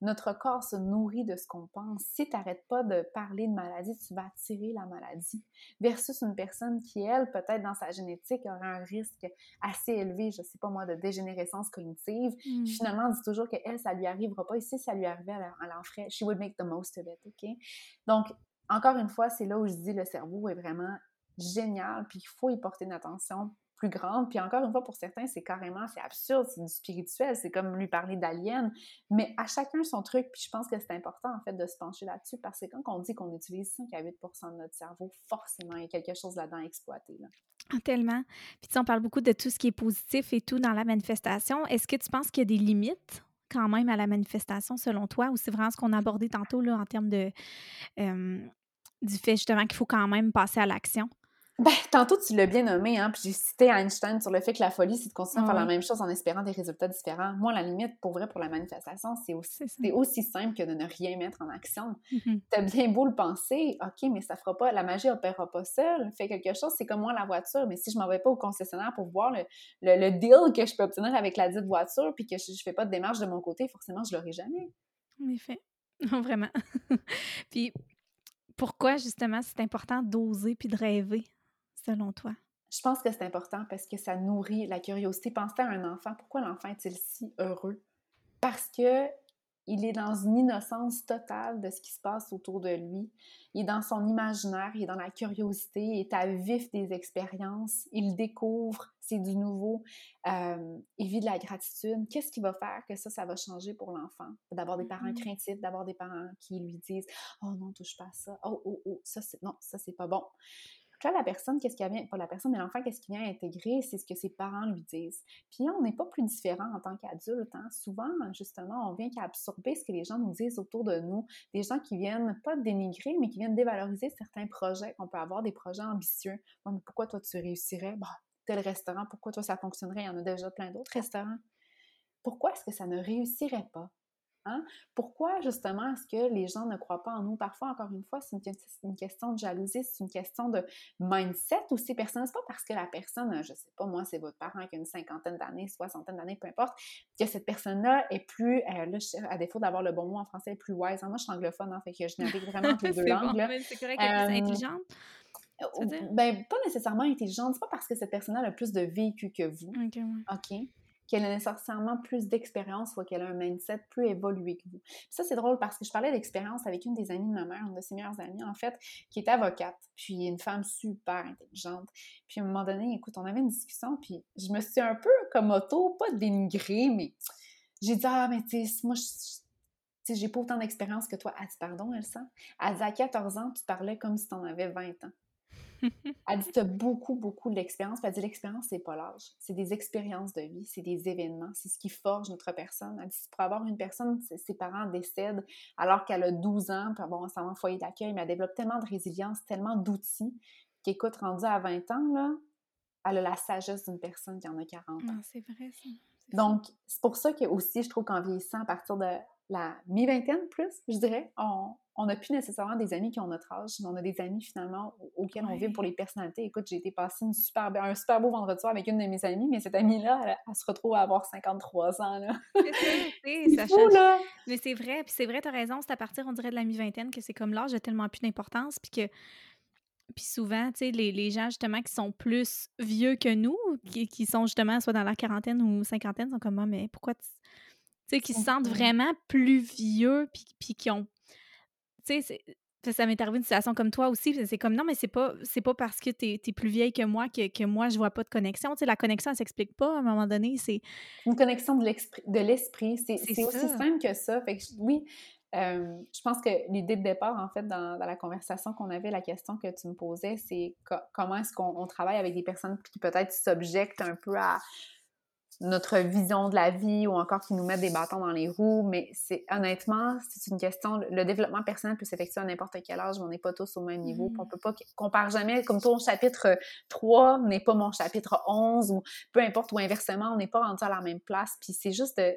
notre corps se nourrit de ce qu'on pense. Si tu n'arrêtes pas de parler de maladie, tu vas attirer la maladie. Versus une personne qui, elle, peut-être dans sa génétique, aurait un risque assez élevé, je ne sais pas moi, de dégénérescence cognitive. Mmh. Finalement, on dit toujours qu'elle, ça lui arrivera pas. Et si ça lui arrivait, elle en ferait. She would make the most of it, OK? Donc, encore une fois, c'est là où je dis le cerveau est vraiment génial, puis il faut y porter une attention plus grande. Puis encore une fois, pour certains, c'est carrément, c'est absurde, c'est du spirituel, c'est comme lui parler d'alien. Mais à chacun son truc, puis je pense que c'est important, en fait, de se pencher là-dessus, parce que quand on dit qu'on utilise 5 à 8 de notre cerveau, forcément, il y a quelque chose là-dedans à exploiter. Là. Ah, tellement. Puis tu on parle beaucoup de tout ce qui est positif et tout dans la manifestation. Est-ce que tu penses qu'il y a des limites quand même à la manifestation, selon toi, ou c'est vraiment ce qu'on a abordé tantôt, là, en termes de... du fait justement qu'il faut quand même passer à l'action? Ben, tantôt, tu l'as bien nommé, hein, puis j'ai cité Einstein sur le fait que la folie, c'est de continuer à faire la même chose en espérant des résultats différents. Moi, la limite, pour vrai, pour la manifestation, c'est aussi, aussi simple que de ne rien mettre en action. Mm-hmm. T'as bien beau le penser, OK, mais ça fera pas, la magie opérera pas seule. Fais quelque chose, c'est comme moi, la voiture, mais si je m'en vais pas au concessionnaire pour voir le, le, deal que je peux obtenir avec la dite voiture, puis que je, je fais pas de démarche de mon côté, forcément, je l'aurai jamais. En effet. Non, vraiment. puis, pourquoi, justement, c'est important d'oser puis de rêver? Selon toi? Je pense que c'est important parce que ça nourrit la curiosité. Pense à un enfant. Pourquoi l'enfant est-il si heureux? Parce que il est dans une innocence totale de ce qui se passe autour de lui. Il est dans son imaginaire, il est dans la curiosité, il est à vif des expériences, il découvre, c'est du nouveau, euh, il vit de la gratitude. Qu'est-ce qui va faire que ça, ça va changer pour l'enfant? D'avoir des parents mm-hmm. craintifs, d'avoir des parents qui lui disent « Oh non, touche pas à ça. Oh, oh, oh, ça, c'est... Non, ça, c'est pas bon. » là, la personne, qu'est-ce vient, pas la personne, mais l'enfant, qu'est-ce qui vient intégrer, c'est ce que ses parents lui disent. Puis on n'est pas plus différent en tant qu'adulte. Hein. Souvent, justement, on vient qu'absorber ce que les gens nous disent autour de nous. Des gens qui viennent pas dénigrer, mais qui viennent dévaloriser certains projets. On peut avoir des projets ambitieux. pourquoi toi, tu réussirais? Bah, tel restaurant, pourquoi toi, ça fonctionnerait? Il y en a déjà plein d'autres restaurants. Pourquoi est-ce que ça ne réussirait pas? Hein? Pourquoi, justement, est-ce que les gens ne croient pas en nous? Parfois, encore une fois, c'est une, question de jalousie, c'est une question de mindset aussi personnel. C'est pas parce que la personne, je sais pas, moi, c'est votre parent qui a une cinquantaine d'années, soixantaine d'années, peu importe, que cette personne-là est plus, euh, là, à défaut d'avoir le bon mot en français, est plus wise. Hein, moi, je suis anglophone, hein, fait que je navigue vraiment entre les deux langues. c'est correct, est intelligente. Ben, pas nécessairement intelligente. C'est pas parce que cette personne-là a plus de vécu que vous. OK. OK? Qu'elle a nécessairement plus d'expérience ou qu'elle a un mindset plus évolué que vous. ça, c'est drôle parce que je parlais d'expérience avec une des amies de ma mère, une de ses meilleures amies, en fait, qui est avocate, puis une femme super intelligente. Puis à un moment donné, écoute, on avait une discussion, puis je me suis un peu comme auto, pas dénigrée, mais j'ai dit, ah, mais tu sais, moi, je j'ai pas autant d'expérience que toi. Elle dit, pardon, Elsa. Elle dit, à 14 ans, tu parlais comme si tu en avais 20 ans. elle dit, tu as beaucoup, beaucoup d'expérience. Elle dit, l'expérience, c'est pas l'âge. C'est des expériences de vie, c'est des événements, c'est ce qui forge notre personne. Elle dit, pour avoir une personne, ses parents décèdent alors qu'elle a 12 ans, puis bon, ça va en foyer d'accueil, mais elle développe tellement de résilience, tellement d'outils, qu'écoute, rendue à 20 ans, là, elle a la sagesse d'une personne qui en a 40 ans. c'est vrai, ça. Donc, c'est pour ça que aussi, je trouve qu'en vieillissant, à partir de la mi-vingtaine plus, je dirais, on n'a plus nécessairement des amis qui ont notre âge, mais on a des amis finalement auxquels on vit pour les personnalités. Écoute, j'ai été passer une super, un super beau vendredi soir avec une de mes amies, mais cette amie-là, elle, se retrouve à avoir 53 ans. Là. C'est fou, là. Mais c'est vrai, puis c'est vrai, tu as raison, c'est à partir, on dirait, de la mi-vingtaine que c'est comme l'âge a tellement plus d'importance, puis que puis souvent, tu sais, les, les, gens justement qui sont plus vieux que nous, qui, qui, sont justement soit dans la quarantaine ou cinquantaine, sont comme, ah, mais pourquoi tu sais, qui se sentent vraiment plus vieux, puis, puis qui ont. Tu sais, ça m'est arrivé une situation comme toi aussi. C'est comme non, mais c'est pas c'est pas parce que tu es, plus vieille que moi que, que, moi je vois pas de connexion. Tu sais, la connexion, elle s'explique pas à un moment donné. C'est une connexion de l'esprit. C'est aussi simple que ça. Fait que, oui, euh, je pense que l'idée de départ, en fait, dans, dans la conversation qu'on avait, la question que tu me posais, c'est comment est-ce qu'on travaille avec des personnes qui peut-être s'objectent un peu à notre vision de la vie ou encore qui nous mettent des bâtons dans les roues, mais c'est honnêtement, c'est une question, le développement personnel peut s'effectuer à n'importe quel âge, mais on n'est pas tous au même niveau, On on mmh. peut pas, compare jamais, comme ton chapitre 3 n'est pas mon chapitre 11, ou peu importe, ou inversement, on n'est pas rendu à la même place, puis c'est juste de,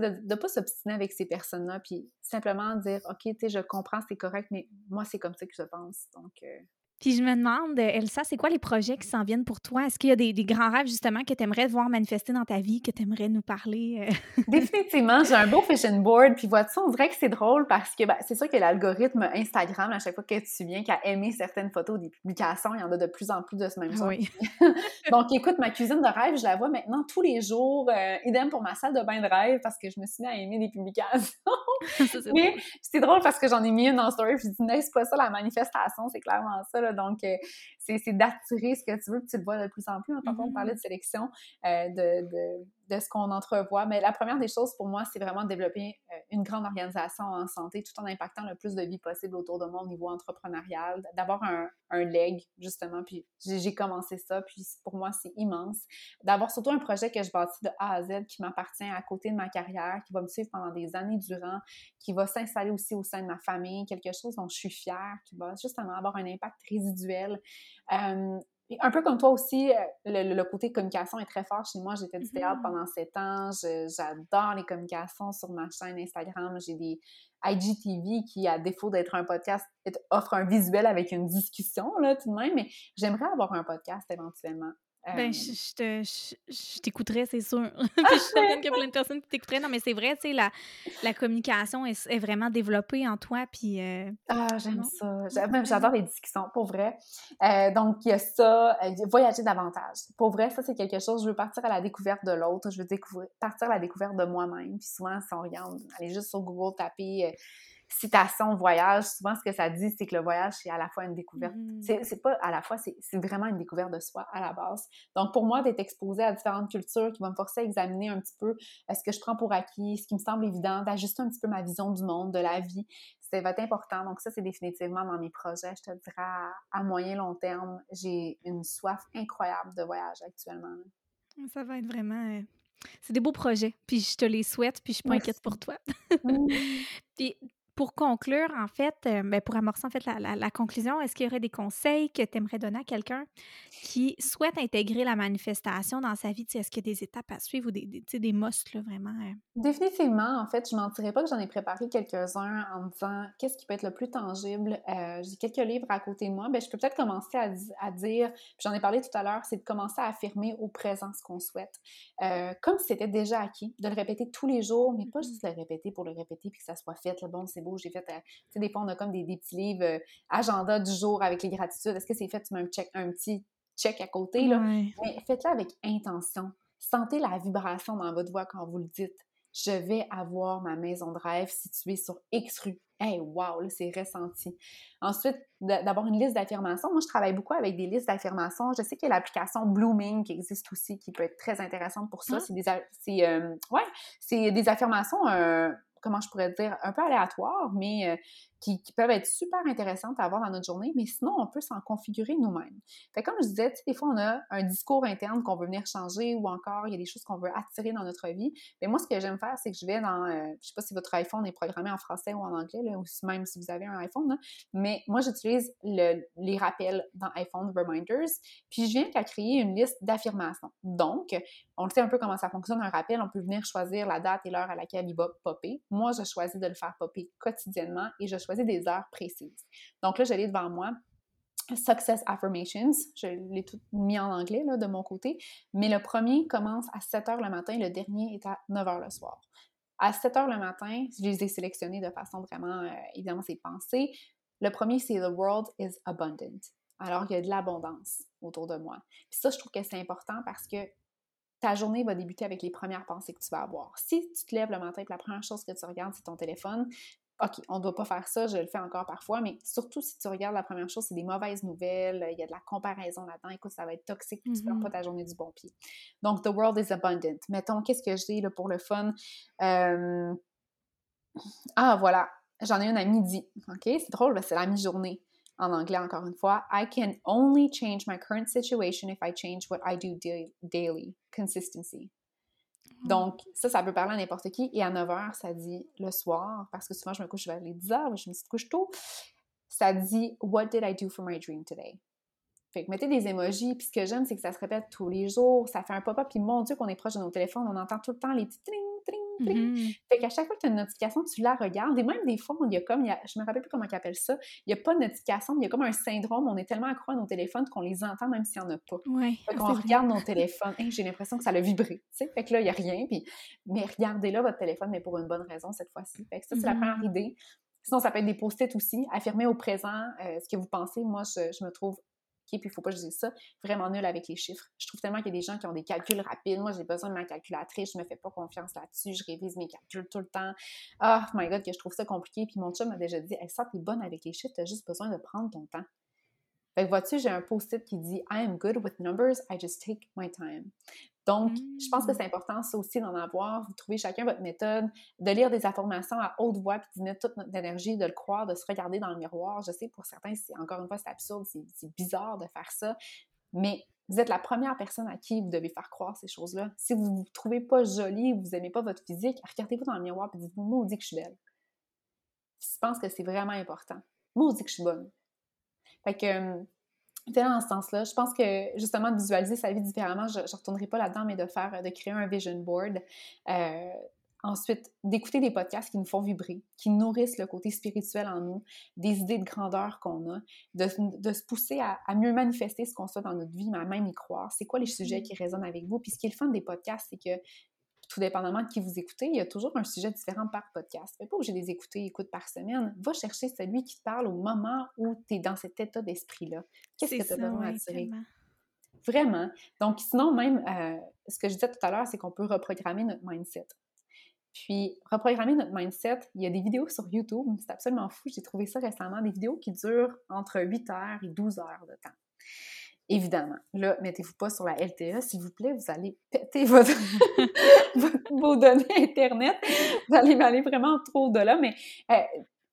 de ne pas s'obstiner avec ces personnes-là, puis simplement dire, OK, tu sais, je comprends, c'est correct, mais moi, c'est comme ça que je pense, donc... Euh, puis je me demande, Elsa, c'est quoi les projets qui s'en viennent pour toi? Est-ce qu'il y a des, grands rêves justement que tu aimerais voir manifester dans ta vie, que tu aimerais nous parler? Euh? Définitivement, j'ai un beau vision board. Puis vois-tu, on dirait que c'est drôle parce que ben, c'est sûr que l'algorithme Instagram, à chaque fois que tu viens, qui a aimé certaines photos des publications, il y en a de plus en plus de ce même genre. Oui. Donc écoute, ma cuisine de rêve, je la vois maintenant tous les jours. Euh, idem pour ma salle de bain de rêve parce que je me suis mis à aimer des publications. Mais c'est drôle parce que j'en ai mis une en story. Je dis, n'est-ce pas ça la manifestation? C'est clairement ça. Là. Donc, euh, c'est d'attirer ce que tu veux, puis tu le vois de plus en plus. On entend parler de sélection, euh, de, de ce qu'on entrevoit. Mais la première des choses pour moi, c'est vraiment de développer euh, une grande organisation en santé tout en impactant le plus de vie possible autour de moi au niveau entrepreneurial, d'avoir un, un leg, justement. Puis j'ai commencé ça, puis pour moi, c'est immense. D'avoir surtout un projet que je bâtis de A à Z qui m'appartient à côté de ma carrière, qui va me suivre pendant des années durant, qui va s'installer aussi au sein de ma famille, quelque chose dont je suis fière, qui va justement avoir un impact résiduel. Euh, un peu comme toi aussi, euh, le, côté communication est très fort chez moi. J'ai fait du théâtre mm-hmm. pendant sept ans. J'adore les communications sur ma chaîne Instagram. J'ai des IGTV qui, à défaut d'être un podcast, offre un visuel avec une discussion, là, tout de même. Mais j'aimerais avoir un podcast éventuellement. Ben, je, t'écouterais, c'est sûr. Puis je suis certaine qu'il y a plein de personnes qui t'écouteraient. Non, mais c'est vrai, tu sais, la, la communication est, est, vraiment développée en toi. Puis. Euh, ah, j'aime ça. Même j'adore les discussions, pour vrai. Euh, donc, il y a ça, euh, voyager davantage. Pour vrai, ça, c'est quelque chose. Je veux partir à la découverte de l'autre. Je veux découvrir, partir à la découverte de moi-même. Puis souvent, si on regarde, aller juste sur Google, taper citation voyage, souvent ce que ça dit, c'est que le voyage, c'est à la fois une découverte. Mm-hmm. C'est pas à la fois, c'est vraiment une découverte de soi à la base. Donc pour moi, d'être exposé à différentes cultures qui vont me forcer à examiner un petit peu ce que je prends pour acquis, ce qui me semble évident, d'ajuster un petit peu ma vision du monde, de la vie, ça va être important. Donc ça, c'est définitivement dans mes projets. Je te dirais à, moyen long terme, j'ai une soif incroyable de voyage actuellement. Ça va être vraiment... Euh, c'est des beaux projets, puis je te les souhaite, puis je suis pas inquiète pour toi. Mm. puis pour conclure, en fait, euh, ben, pour amorcer en fait la, conclusion, est-ce qu'il y aurait des conseils que tu aimerais donner à quelqu'un qui souhaite intégrer la manifestation dans sa vie? Est-ce qu'il y a des étapes à suivre ou des, des, des là, vraiment? Euh? Définitivement, en fait, je ne mentirais pas que j'en ai préparé quelques-uns en me disant qu'est-ce qui peut être le plus tangible? Euh, j'ai quelques livres à côté de moi. Ben, je peux peut-être commencer à, à dire, j'en ai parlé tout à l'heure, c'est de commencer à affirmer au présent ce qu'on souhaite. comme si c'était déjà acquis, de le répéter tous les jours, mais pas mm-hmm. juste le répéter pour le répéter puis que ça soit fait. le bon, c'est beau, j'ai fait, euh, tu sais, des fois, on a comme des, petits livres euh, agenda du jour avec les gratitudes. Est-ce que c'est fait? Tu mets un, check, un petit check à côté, là? Mais faites-le avec intention. Sentez la vibration dans votre voix quand vous le dites. Je vais avoir ma maison de rêve située sur X rue. Hey, wow, là, c'est ressenti. Ensuite, d'avoir une liste d'affirmations. Moi, je travaille beaucoup avec des listes d'affirmations. Je sais qu'il y a l'application Blooming qui existe aussi, qui peut être très intéressante pour ça. Ah. C'est des, euh, ouais, des affirmations comment je pourrais dire, un peu aléatoires, mais qui, peuvent être super intéressantes à avoir dans notre journée, mais sinon, on peut s'en configurer nous-mêmes. Fait comme je disais, des fois, on a un discours interne qu'on veut venir changer ou encore, il y a des choses qu'on veut attirer dans notre vie. Mais moi, ce que j'aime faire, c'est que je vais dans, euh, je sais pas si votre iPhone est programmé en français ou en anglais, ou même si vous avez un iPhone, mais moi, j'utilise les rappels dans iPhone Reminders, puis je viens qu'à créer une liste d'affirmations. Donc, on sait un peu comment ça fonctionne un rappel, on peut venir choisir la date et l'heure à laquelle il va popper. Moi, je choisis de le faire popper quotidiennement et je choisis des heures précises. Donc là, je l'ai devant moi. Success Affirmations, je l'ai tout mis en anglais là, de mon côté, mais le premier commence à 7 h le matin, le dernier est à 9 h le soir. À 7 h le matin, je les ai sélectionnés de façon vraiment, euh, évidemment, c'est pensé. Le premier, c'est The World is Abundant. Alors, il y a de l'abondance autour de moi. Ça, je trouve que c'est important parce que ta journée va débuter avec les premières pensées que tu vas avoir. Si tu te lèves le matin et la première chose que tu regardes, c'est ton téléphone, OK, on ne doit pas faire ça, je le fais encore parfois, mais surtout si tu regardes la première chose, c'est des mauvaises nouvelles, il y a de la comparaison là-dedans, écoute, ça va être toxique, tu ne mm pas ta journée du bon pied. Donc, the world is abundant. Mettons, qu'est-ce que j'ai là pour le fun? Euh, ah, voilà, j'en ai une à midi. OK, c'est drôle, c'est la mi-journée en anglais encore une fois. I can only change my current situation if I change what I do daily. Consistency. Donc, ça, ça peut parler à n'importe qui. Et à 9 h, ça dit le soir, parce que souvent, je me couche vers les 10 h, je me couche tôt. Ça dit What did I do for my dream today? Fait que mettez des emojis. Puis ce que j'aime, c'est que ça se répète tous les jours. Ça fait un pop-up. Puis mon Dieu, qu'on est proche de nos téléphones, on entend tout le temps les petits Mm-hmm. Fait qu'à chaque fois que tu as une notification, tu la regardes. Et même des fois, il y a comme, il y a, je me rappelle plus comment ils appellent ça, il n'y a pas de notification, mais il y a comme un syndrome. On est tellement accro à nos téléphones qu'on les entend même s'il n'y en a pas. Ouais, fait qu'on regarde nos téléphones. J'ai l'impression que ça a vibré. Fait que là, il n'y a rien. Puis, mais regardez là votre téléphone, mais pour une bonne raison cette fois-ci. Fait que ça, c'est la première mm-hmm. idée. Sinon, ça peut être des post-it aussi. Affirmer au présent euh, ce que vous pensez. Moi, je, je me trouve puis il ne faut pas que je dise ça, vraiment nul avec les chiffres. Je trouve tellement qu'il y a des gens qui ont des calculs rapides. Moi, j'ai besoin de ma calculatrice, je me fais pas confiance là-dessus, je révise mes calculs tout le temps. Oh my God, que je trouve ça compliqué. Puis mon chum m'a déjà dit, hey, t'es bonne avec les chiffres, tu as juste besoin de prendre ton temps. Fait que vois-tu, j'ai un post-it qui dit I am good with numbers, I just take my time. Donc, je pense que mmh. c'est important, ça aussi, d'en avoir. Vous trouvez chacun votre méthode, de lire des informations à haute voix, puis d'y mettre toute notre énergie, de le croire, de se regarder dans le miroir. Je sais, pour certains, c'est encore une fois, c'est absurde, c'est bizarre de faire ça, mais vous êtes la première personne à qui vous devez faire croire ces choses-là. Si vous ne vous trouvez pas jolie, vous n'aimez pas votre physique, regardez-vous dans le miroir et dites-vous, moi, on dit que je suis belle. Je pense que c'est vraiment important. Moi, on dit que je suis bonne. Fait que, dans ce sens-là, je pense que justement de visualiser sa vie différemment, je ne retournerai pas là-dedans, mais de faire, de créer un vision board. Euh, ensuite, d'écouter des podcasts qui nous font vibrer, qui nourrissent le côté spirituel en nous, des idées de grandeur qu'on a, de, se pousser à, mieux manifester ce qu'on soit dans notre vie, mais à même y croire. C'est quoi les sujets mmh. qui résonnent avec vous? Puis ce qui est le fun des podcasts, c'est que tout dépendamment de qui vous écoutez, il y a toujours un sujet différent par podcast. Fais pas j'ai des écouter, écoute par semaine. Va chercher celui qui te parle au moment où tu es dans cet état d'esprit-là. Qu'est-ce que tu as besoin d'attirer? Vraiment. Donc, sinon, même, euh, ce que je disais tout à l'heure, c'est qu'on peut reprogrammer notre mindset. Puis, reprogrammer notre mindset, il y a des vidéos sur YouTube, c'est absolument fou. J'ai trouvé ça récemment, des vidéos qui durent entre 8 heures et 12 heures de temps. Évidemment, là, mettez-vous pas sur la LTE, s'il vous plaît, vous allez péter votre, vos données Internet. Vous allez aller vraiment trop de là, mais euh,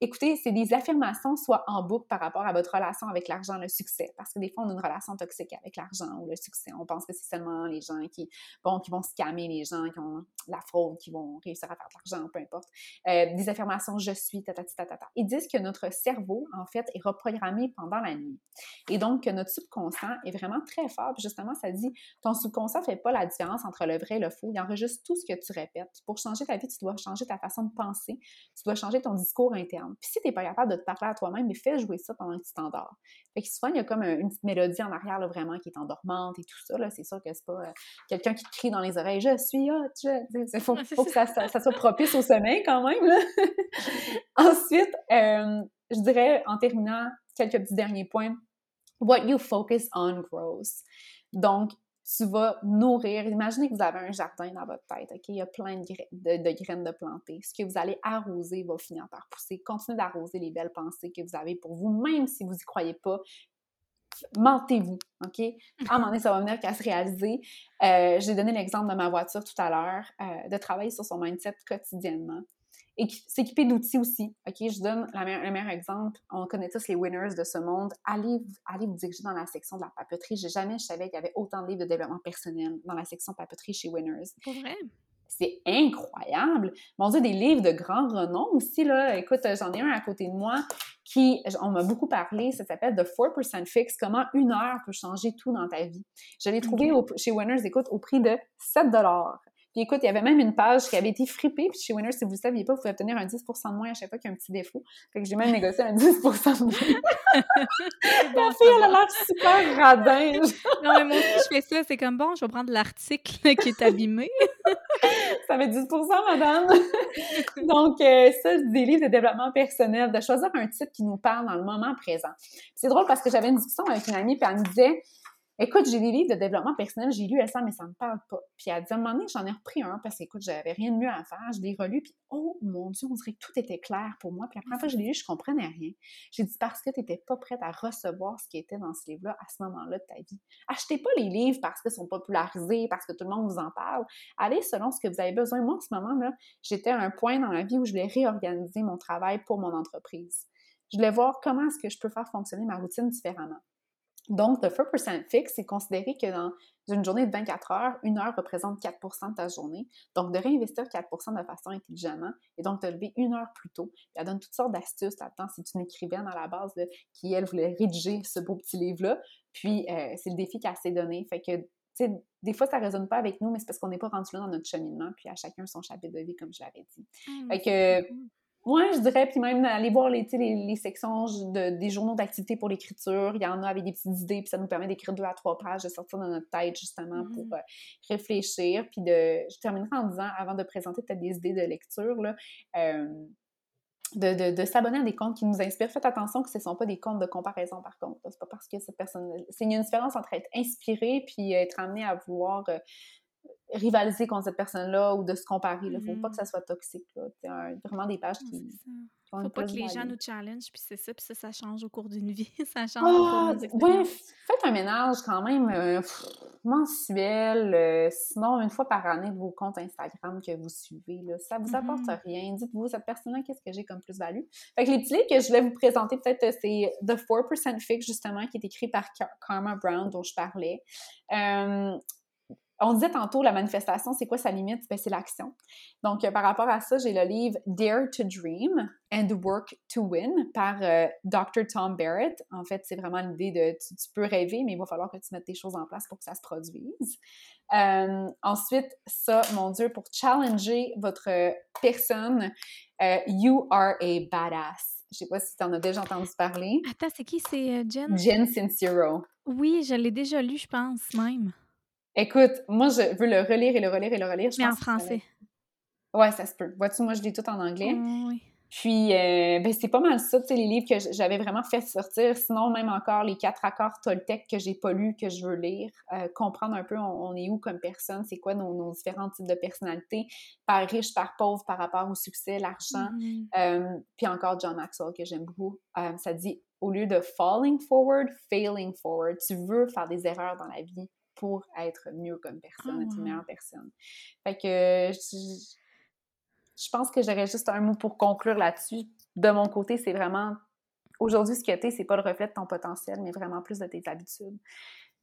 écoutez, c'est des affirmations soit en boucle par rapport à votre relation avec l'argent, le succès. Parce que des fois, on a une relation toxique avec l'argent ou le succès. On pense que c'est seulement les gens qui, bon, qui vont scammer les gens, qui ont la fraude, qui vont réussir à faire de l'argent, peu importe. Euh, des affirmations je suis, ta Ils disent que notre cerveau, en fait, est reprogrammé pendant la nuit. Et donc, que notre subconscient est vraiment très fort. Puis justement, ça dit, ton subconscient ne fait pas la différence entre le vrai et le faux. Il enregistre tout ce que tu répètes. Pour changer ta vie, tu dois changer ta façon de penser. Tu dois changer ton discours interne. Puis si tu n'es pas capable de te parler à toi-même, mais fais jouer ça pendant que tu t'endors. Fait que souvent, il y a comme une petite mélodie en arrière, là, vraiment, qui est endormante et tout ça. C'est sûr que c'est pas euh, quelqu'un qui te crie dans les oreilles « Je suis hot! » Il faut, faut, que ça, ça, soit propice au sommeil quand même. Là. Ensuite, euh, je dirais, en terminant, quelques petits derniers points. What you focus on grows. Donc, tu vas nourrir. Imaginez que vous avez un jardin dans votre tête, OK? Il y a plein de, de, graines de planter. Ce que vous allez arroser va finir par pousser. Continuez d'arroser les belles pensées que vous avez pour vous, même si vous n'y croyez pas. Mentez-vous, OK? À un moment donné, ça va venir qu'à se réaliser. Euh, J'ai donné l'exemple de ma voiture tout à l'heure, euh, de travailler sur son mindset quotidiennement et s'équiper d'outils aussi. OK, je donne le meilleur exemple. On connaît tous les winners de ce monde. Allez, allez vous diriger dans la section de la papeterie. J'ai jamais je savais qu'il y avait autant de livres de développement personnel dans la section papeterie chez Winners. Pour vrai? C'est incroyable. Mon Dieu, des livres de grand renom aussi, là. Écoute, j'en ai un à côté de moi qui, on m'a beaucoup parlé, ça s'appelle The 4% Fix, comment une heure peut changer tout dans ta vie. Je l'ai trouvé chez Winners, écoute, au prix de 7 puis écoute, il y avait même une page qui avait été fripée. Puis chez Winners, si vous ne saviez pas, vous pouvez obtenir un 10% de moins à chaque fois qu'il y a un petit défaut. Fait que j'ai même négocié un 10% de moins. La fille, elle a l'air super radin. non, mais moi aussi, je fais ça. C'est comme, bon, je vais prendre l'article qui est abîmé. ça fait 10% madame. Donc, euh, ça, des livres de développement personnel, de choisir un titre qui nous parle dans le moment présent. C'est drôle parce que j'avais une discussion avec une amie, puis elle me disait Écoute, j'ai des livres de développement personnel, j'ai lu ça, mais ça me parle pas. Puis à un moment donné, j'en ai repris un parce que, écoute, j'avais rien de mieux à faire. Je l'ai relu, puis oh mon Dieu, on dirait que tout était clair pour moi. Puis la première fois que je l'ai lu, je comprenais rien. J'ai dit, parce que tu n'étais pas prête à recevoir ce qui était dans ce livre-là à ce moment-là de ta vie. Achetez pas les livres parce qu'ils sont popularisés, parce que tout le monde vous en parle. Allez selon ce que vous avez besoin. Moi, en ce moment-là, j'étais à un point dans ma vie où je voulais réorganiser mon travail pour mon entreprise. Je voulais voir comment est-ce que je peux faire fonctionner ma routine différemment. Donc, le 4% fixe, c'est considéré que dans une journée de 24 heures, une heure représente 4% de ta journée. Donc, de réinvestir 4% de façon intelligemment et donc de lever une heure plus tôt. Elle donne toutes sortes d'astuces là-dedans. C'est une écrivaine à la base qui, elle, voulait rédiger ce beau petit livre-là. Puis, euh, c'est le défi qu'elle s'est donné. Fait que, tu sais, des fois, ça ne résonne pas avec nous, mais c'est parce qu'on n'est pas rendu là dans notre cheminement. Puis, à chacun son chapitre de vie, comme je l'avais dit. Ah, fait que oui, je dirais, puis même aller voir les, les, sections de, des journaux d'activité pour l'écriture. Il y en a avec des petites idées, puis ça nous permet d'écrire deux à trois pages, de sortir de notre tête justement pour mmh. euh, réfléchir. Puis de, je terminerai en disant, avant de présenter peut-être des idées de lecture, là, euh, de, de, s'abonner à des comptes qui nous inspirent. Faites attention que ce ne sont pas des comptes de comparaison, par contre. C'est pas parce que cette personne... C'est une différence entre être inspiré puis être amené à vouloir euh, rivaliser contre cette personne-là ou de se comparer. Il ne faut pas que ça mm-hmm. soit toxique. C'est vraiment des pages qui. Il ne faut pas que les gens nous challenge, puis c'est ça, puis ça, ça change au cours d'une vie. ça change au cours d'une ah, faites un ménage quand même euh, mensuel, euh, sinon une fois par année de vos comptes Instagram que vous suivez. Là, ça vous apporte mm-hmm. rien. Dites-vous, cette personne-là, qu'est-ce que j'ai comme plus-value? Fait que les petits livres que je voulais vous présenter, peut-être, euh, c'est The 4% Fix, justement, qui est écrit par Karma Brown, dont je parlais. On disait tantôt, la manifestation, c'est quoi sa limite? Ben, c'est l'action. Donc, euh, par rapport à ça, j'ai le livre Dare to Dream and Work to Win par euh, Dr. Tom Barrett. En fait, c'est vraiment l'idée de tu, peux rêver, mais il va falloir que tu mettes tes choses en place pour que ça se produise. Euh, ensuite, ça, mon Dieu, pour challenger votre personne, You are a badass. Je sais pas si tu en as déjà entendu parler. Attends, c'est qui? C'est Jen? Jen Sincero. Oui, je l'ai déjà lu, je pense, même. Écoute, moi, je veux le relire et le relire et le relire. Mais en français. Ouais, ça se peut. Vois-tu, moi, je lis tout en anglais. Mmh, oui. Puis, euh, ben, c'est pas mal ça, tu sais, les livres que j'avais vraiment fait sortir. Sinon, même encore les quatre accords Toltec que j'ai pas lus, que je veux lire. Euh, comprendre un peu on, est où comme personne, c'est quoi nos, différents types de personnalités, par riche, par pauvre, par rapport au succès, l'argent. Mmh. Euh, puis encore John Maxwell, que j'aime beaucoup. ça dit, au lieu de falling forward, failing forward. Tu veux faire des erreurs dans la vie pour être mieux comme personne, être une ah. meilleure personne. Fait que je, pense que j'aurais juste un mot pour conclure là-dessus. de mon côté, c'est vraiment aujourd'hui, ce que tu es, c'est pas le reflet de ton potentiel, mais vraiment plus de tes habitudes.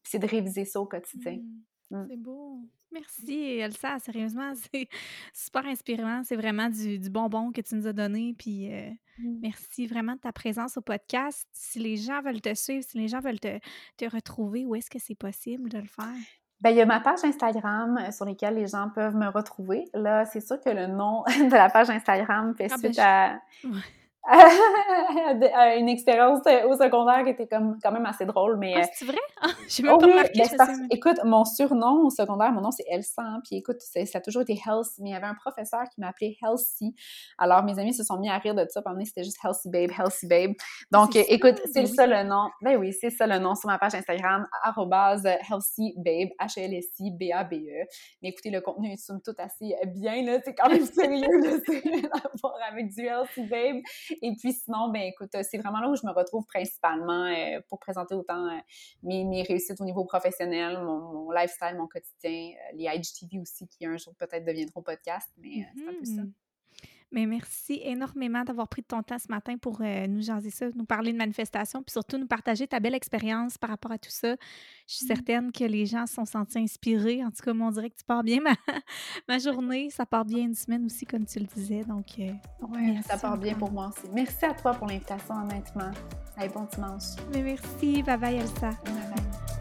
c'est de réviser ça au quotidien. Mmh. Mmh. C'est beau. Merci, Elsa. Sérieusement, c'est super inspirant. C'est vraiment du, bonbon que tu nous as donné. Puis euh, mmh. merci vraiment de ta présence au podcast. Si les gens veulent te suivre, si les gens veulent te, te retrouver, où est-ce que c'est possible de le faire? Bien, il y a ma page Instagram euh, sur laquelle les gens peuvent me retrouver. Là, c'est sûr que le nom de la page Instagram fait ah, ben, suite à. une expérience euh, au secondaire qui était comme quand même assez drôle, mais... Ah, c'est vrai? Ah, j'ai même pas remarqué. Ben, écoute, mon surnom au secondaire, mon nom c'est Elsa, puis écoute, ça a toujours été Health, mais il y avait un professeur qui m'appelait Healthy. Alors mes amis se sont mis à rire de ça, pendant c'était juste Healthy Babe, Healthy Babe. Donc écoute, c'est ben ça le nom. Ben oui, c'est ça le nom sur ma page Instagram, Healthy Babe, H-L-S-I B-A-B-E. Mais écoutez, le contenu est somme tout assez bien, là, c'est quand même sérieux, là, c'est avec du Healthy Babe. Et puis sinon, ben écoute, c'est vraiment là où je me retrouve principalement euh, pour présenter autant euh, mes, mes, réussites au niveau professionnel, mon, lifestyle, mon quotidien, euh, les IGTV aussi qui un jour peut-être deviendront podcast, mais c'est un peu ça. Mais merci énormément d'avoir pris de ton temps ce matin pour euh, nous jaser ça, nous parler de manifestation, puis surtout nous partager ta belle expérience par rapport à tout ça. Je suis mmh. certaine que les gens se sont sentis inspirés. En tout cas, on dirait que tu pars bien ma, ma journée. Ça part bien une semaine aussi, comme tu le disais. Donc, euh, oui, ça part bien pour moi aussi. Merci à toi pour l'invitation, honnêtement. Allez, bon dimanche. Mais merci. Bye bye, Elsa. Bye bye.